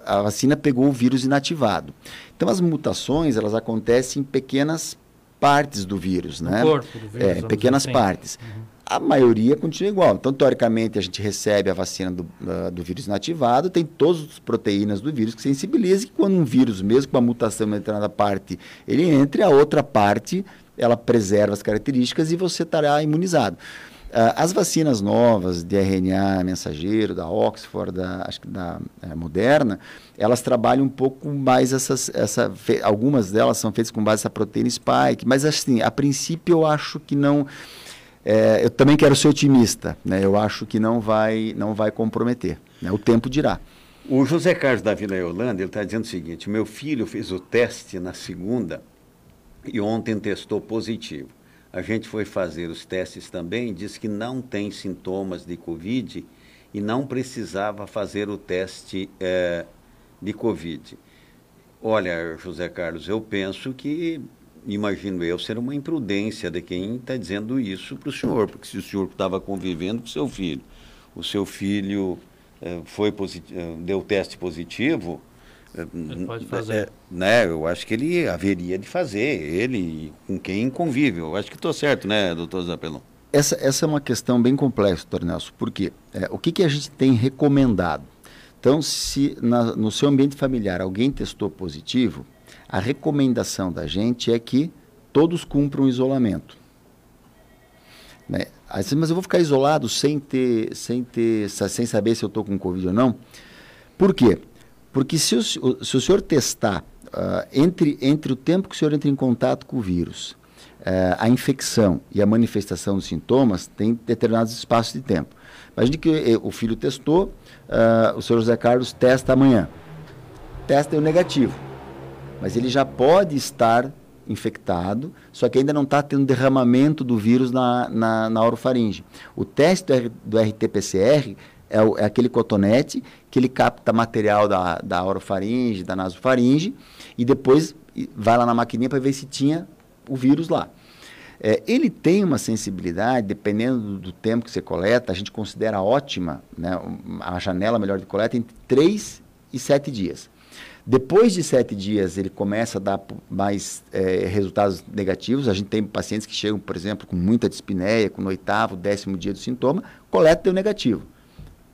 Speaker 2: a vacina pegou o vírus inativado. Então, as mutações, elas acontecem em pequenas partes do vírus,
Speaker 4: no
Speaker 2: né?
Speaker 4: corpo do vírus.
Speaker 2: É, pequenas assim. partes. Uhum. a maioria continua igual. Então, teoricamente, a gente recebe a vacina do, uh, do vírus inativado, tem todas as proteínas do vírus que sensibilizam, que quando um vírus, mesmo com uma mutação em determinada parte, ele entre, a outra parte, ela preserva as características e você estará imunizado. Uh, as vacinas novas de RNA mensageiro, da Oxford, da, acho que da é, Moderna, elas trabalham um pouco mais essas, essa, algumas delas são feitas com base nessa proteína spike, mas assim, a princípio eu acho que não, é, eu também quero ser otimista, né? eu acho que não vai, não vai comprometer, né? o tempo dirá.
Speaker 1: O José Carlos da Vila Yolanda, está dizendo o seguinte, meu filho fez o teste na segunda e ontem testou positivo. A gente foi fazer os testes também, disse que não tem sintomas de Covid e não precisava fazer o teste é, de Covid. Olha, José Carlos, eu penso que, imagino eu, ser uma imprudência de quem está dizendo isso para o senhor, porque se o senhor estava convivendo com seu filho, o seu filho é, foi deu teste positivo,
Speaker 4: ele pode fazer. É,
Speaker 1: né, eu acho que ele haveria de fazer, ele com quem convive. Eu acho que estou certo, né, doutor Zapelon?
Speaker 2: Essa, essa é uma questão bem complexa, doutor Nelson. Por quê? É, o que, que a gente tem recomendado? Então, se na, no seu ambiente familiar alguém testou positivo, a recomendação da gente é que todos cumpram o isolamento. Né? Aí, mas eu vou ficar isolado sem ter, sem ter, sem saber se eu estou com Covid ou não? Por quê? Porque se o, se o senhor testar uh, entre, entre o tempo que o senhor entra em contato com o vírus, uh, a infecção e a manifestação dos sintomas, tem determinados espaços de tempo. Imagine que eh, o filho testou, uh, o senhor José Carlos testa amanhã. Testa o negativo. Mas ele já pode estar infectado, só que ainda não está tendo derramamento do vírus na, na, na orofaringe. O teste do RT-PCR é, o, é, aquele cotonete que ele capta material da, da orofaringe, da nasofaringe, e depois vai lá na maquininha para ver se tinha o vírus lá. É, ele tem uma sensibilidade, dependendo do, tempo que você coleta, a gente considera ótima, né, a janela melhor de coleta, entre 3 e 7 dias. Depois de sete dias, ele começa a dar mais é, resultados negativos. A gente tem pacientes que chegam, por exemplo, com muita dispneia, com no oitavo, décimo dia do sintoma, coleta deu negativo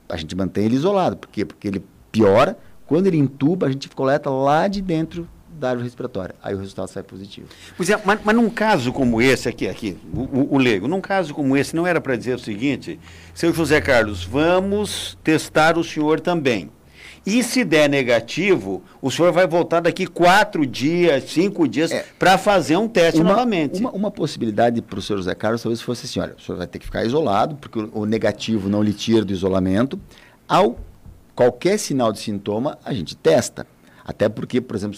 Speaker 2: a gente mantém ele isolado. Por quê? Porque ele piora. Quando ele intuba, a gente coleta lá de dentro da árvore respiratória. Aí o resultado sai positivo.
Speaker 1: Pois é, mas, mas num caso como esse aqui, aqui o, o, o leigo, num caso como esse, não era para dizer o seguinte, seu José Carlos, vamos testar o senhor também. E se der negativo, o senhor vai voltar daqui quatro dias, cinco dias, é, para fazer um teste
Speaker 2: uma,
Speaker 1: novamente.
Speaker 2: Uma, uma possibilidade para o senhor José Carlos talvez fosse assim: olha, o senhor vai ter que ficar isolado, porque o, o negativo não lhe tira do isolamento. Ao qualquer sinal de sintoma, a gente testa. Até porque, por exemplo,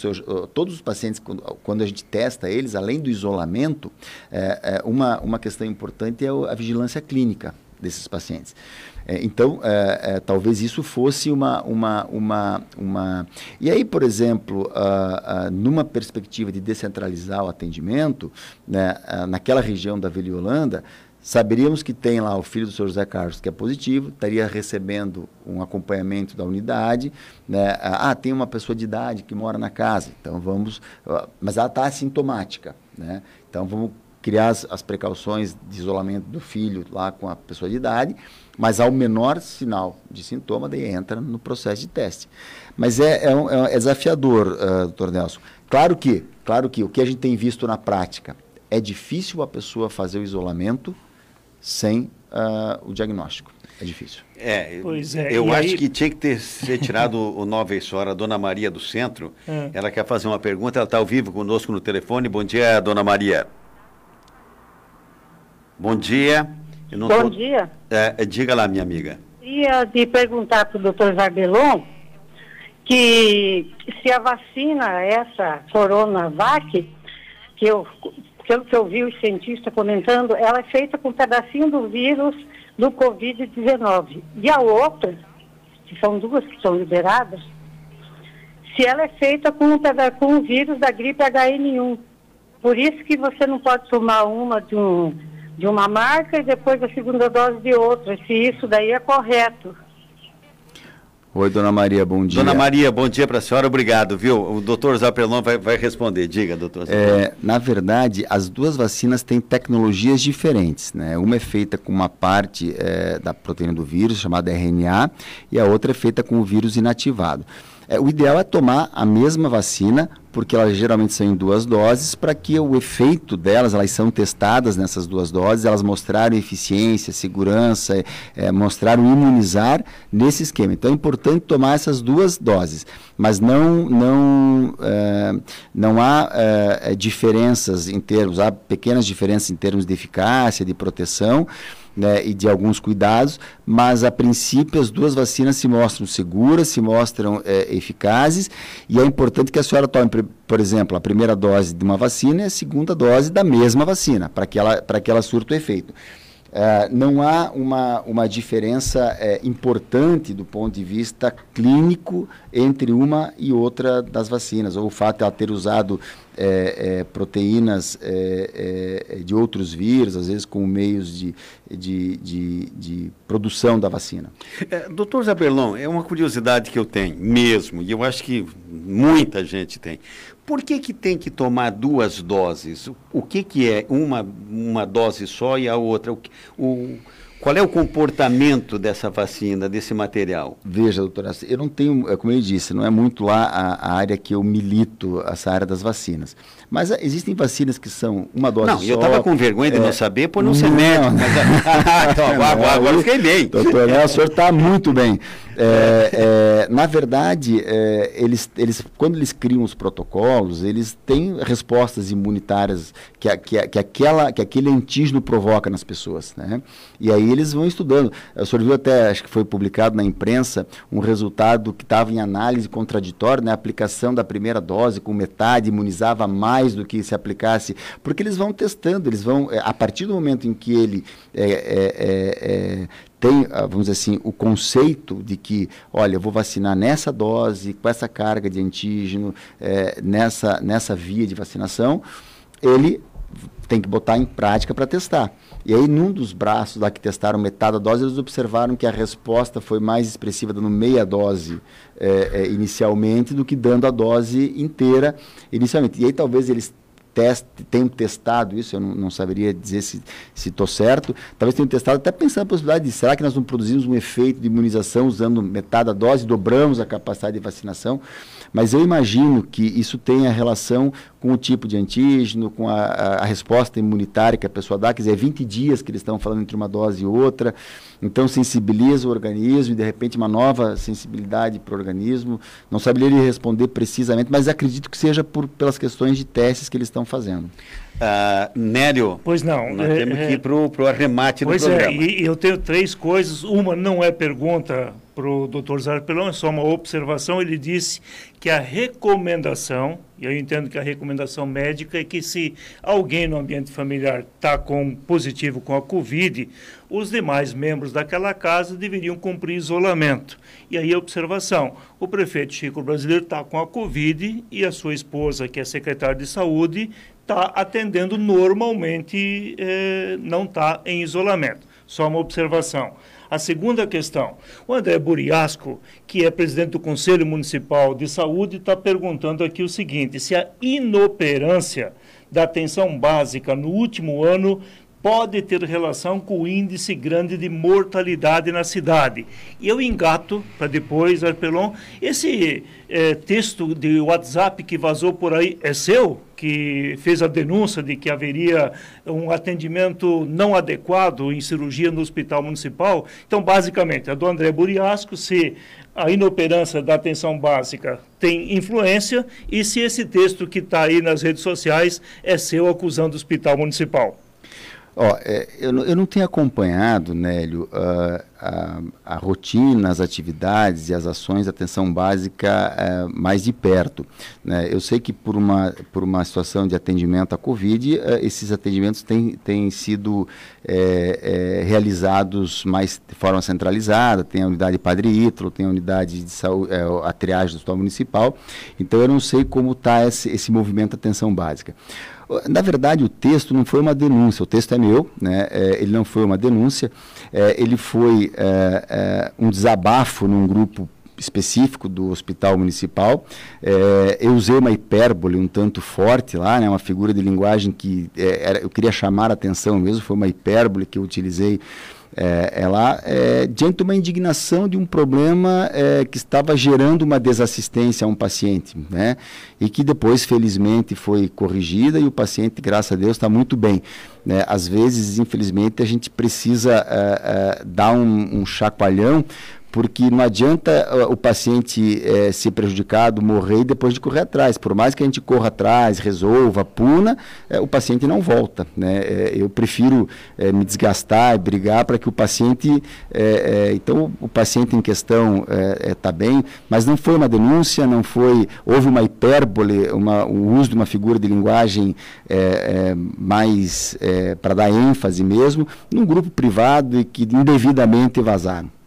Speaker 2: todos os pacientes, quando a gente testa eles, além do isolamento, é, é, uma, uma questão importante é a vigilância clínica desses pacientes. É, então, é, é, talvez isso fosse uma, uma, uma, uma... E aí, por exemplo, uh, uh, numa perspectiva de descentralizar o atendimento, né, uh, naquela região da Vila Holanda, saberíamos que tem lá o filho do senhor José Carlos que é positivo, estaria recebendo um acompanhamento da unidade, né? ah, tem uma pessoa de idade que mora na casa, então vamos, mas ela está assintomática, né? então vamos criar as, as, precauções de isolamento do filho lá com a pessoa de idade, mas ao menor sinal de sintoma, daí entra no processo de teste. Mas é, é, um, é desafiador, uh, doutor Nelson. Claro que, claro que o que a gente tem visto na prática é difícil a pessoa fazer o isolamento sem uh, o diagnóstico. É difícil.
Speaker 1: É, pois é eu acho aí... que tinha que ter ser tirado o Nova Hora, a Dona Maria do Centro. É. Ela quer fazer uma pergunta, ela está ao vivo conosco no telefone. Bom dia, Dona Maria. Bom dia.
Speaker 5: Bom tô... dia.
Speaker 1: É, é, diga lá, minha amiga.
Speaker 5: Queria te perguntar para o doutor Zarbelon que se a vacina, essa Coronavac, que eu, pelo que eu vi os cientistas comentando, ela é feita com um pedacinho do vírus do Covid-19. E a outra, que são duas que são liberadas, se ela é feita com, um, com o vírus da gripe HN1. Por isso que você não pode tomar uma de um de uma marca e depois a segunda dose de outra, se isso daí é correto.
Speaker 2: Oi, dona Maria, bom dia.
Speaker 1: Dona Maria, bom dia para a senhora, obrigado, viu? O doutor Zapelon vai, vai responder. Diga, doutor
Speaker 2: É, na verdade, as duas vacinas têm tecnologias diferentes. Né? Uma é feita com uma parte é, da proteína do vírus, chamada RNA, e a outra é feita com o vírus inativado. É, o ideal é tomar a mesma vacina, porque elas geralmente são em duas doses, para que o efeito delas, elas são testadas nessas duas doses, elas mostraram eficiência, segurança, é, mostraram imunizar nesse esquema. Então é importante tomar essas duas doses, mas não, não, é, não há é, diferenças em termos, há pequenas diferenças em termos de eficácia, de proteção, né, e de alguns cuidados, mas a princípio as duas vacinas se mostram seguras, se mostram é, eficazes, e é importante que a senhora tome, por exemplo, a primeira dose de uma vacina e a segunda dose da mesma vacina, para que ela, que ela surta o efeito. É, não há uma, uma diferença é, importante do ponto de vista clínico entre uma e outra das vacinas, ou o fato de ela ter usado é, é proteínas é, é, de outros vírus, às vezes com meios de, de, de, de produção da vacina.
Speaker 1: doutor Zabelon, é uma curiosidade que eu tenho mesmo, e eu acho que muita gente tem. Por que, que tem que tomar duas doses? O que, que é uma, uma dose só e a outra? O, o, qual é o comportamento dessa vacina, desse material?
Speaker 2: Veja, doutora, eu não tenho, é como eu disse, não é muito lá a, a área que eu milito, essa área das vacinas. Mas ah, existem vacinas que são uma dose
Speaker 1: não,
Speaker 2: só.
Speaker 1: Não, eu estava com vergonha de é, não saber por não, não ser médico. Mas, então, agora, agora eu fiquei bem.
Speaker 2: Doutor, né, o senhor está muito bem. É, é, na verdade, é, eles, eles, quando eles criam os protocolos, eles têm respostas imunitárias que, a, que, que, aquela, que aquele antígeno provoca nas pessoas. Né? E aí eles vão estudando. O senhor viu até, acho que foi publicado na imprensa, um resultado que estava em análise contraditória, né? a aplicação da primeira dose com metade imunizava mais do que se aplicasse, porque eles vão testando, eles vão, é, a partir do momento em que ele é, é, é tem, ah, vamos dizer assim, o conceito de que, olha, eu vou vacinar nessa dose, com essa carga de antígeno, é, nessa, nessa via de vacinação, ele tem que botar em prática para testar. E aí, num dos braços lá que testaram metade da dose, eles observaram que a resposta foi mais expressiva dando meia dose é, é, inicialmente do que dando a dose inteira inicialmente. E aí, talvez eles tenham testado isso, eu não, não saberia dizer se estou certo, talvez tenham testado até pensando na possibilidade de, será que nós não produzimos um efeito de imunização usando metade da dose, dobramos a capacidade de vacinação? Mas eu imagino que isso tenha relação com o tipo de antígeno, com a, a, a resposta imunitária que a pessoa dá, quer dizer, é 20 dias que eles estão falando entre uma dose e outra, então sensibiliza o organismo e de repente uma nova sensibilidade para o organismo. Não saberia lhe responder precisamente, mas acredito que seja por, pelas questões de testes que eles estão fazendo.
Speaker 1: Uh, Nélio,
Speaker 3: pois não,
Speaker 1: nós é, temos é, que ir para o arremate
Speaker 3: pois
Speaker 1: do
Speaker 3: é,
Speaker 1: programa.
Speaker 3: Pois é, e eu tenho três coisas. Uma não é pergunta para o doutor Zarpelão, é só uma observação. Ele disse que a recomendação, e eu entendo que a recomendação médica é que se alguém no ambiente familiar está com positivo com a Covid, os demais membros daquela casa deveriam cumprir isolamento. E aí a observação, o prefeito Chico Brasileiro está com a Covid e a sua esposa, que é secretária de saúde, está atendendo normalmente, eh, não está em isolamento. Só uma observação. A segunda questão, o André Buriasco, que é presidente do Conselho Municipal de Saúde, está perguntando aqui o seguinte: se a inoperância da atenção básica no último ano pode ter relação com o índice grande de mortalidade na cidade. E eu engato, para depois, Arpelon, esse é, texto de WhatsApp que vazou por aí é seu? Que fez a denúncia de que haveria um atendimento não adequado em cirurgia no hospital municipal? Então, basicamente, a do André Buriasco, se a inoperância da atenção básica tem influência e se esse texto que está aí nas redes sociais é seu acusando o hospital municipal.
Speaker 2: Ó, é, eu, eu, não tenho acompanhado, Nélio, uh, a, a, rotina, as atividades e as ações de atenção básica uh, mais de perto. Né? Eu sei que por uma, por uma situação de atendimento à Covid, uh, esses atendimentos têm, têm sido é, é, realizados mais de forma centralizada, tem a unidade Padre Ítalo, tem a unidade de saúde, é, a triagem do Hospital Municipal, então eu não sei como está esse, esse movimento de atenção básica. Na verdade, o texto não foi uma denúncia, o texto é meu, né? É, ele não foi uma denúncia, é, ele foi é, é um desabafo num grupo específico do hospital municipal. É, eu usei uma hipérbole um tanto forte lá, né, uma figura de linguagem que é, era, eu queria chamar a atenção mesmo, foi uma hipérbole que eu utilizei é, ela é, diante de uma indignação de um problema é, que estava gerando uma desassistência a um paciente, né? E que depois, felizmente, foi corrigida e o paciente, graças a Deus, está muito bem. Né? Às vezes, infelizmente, a gente precisa é, é, dar um, um chacoalhão porque não adianta uh, o paciente eh, ser prejudicado, morrer e depois de correr atrás. Por mais que a gente corra atrás, resolva, puna, eh, o paciente não volta. Né? Eh, eu prefiro me desgastar e brigar para que o paciente. Então, o paciente em questão está bem, mas não foi uma denúncia, não foi. Houve uma hipérbole, uma, o uso de uma figura de linguagem mais para dar ênfase mesmo, num grupo privado e que indevidamente vazaram.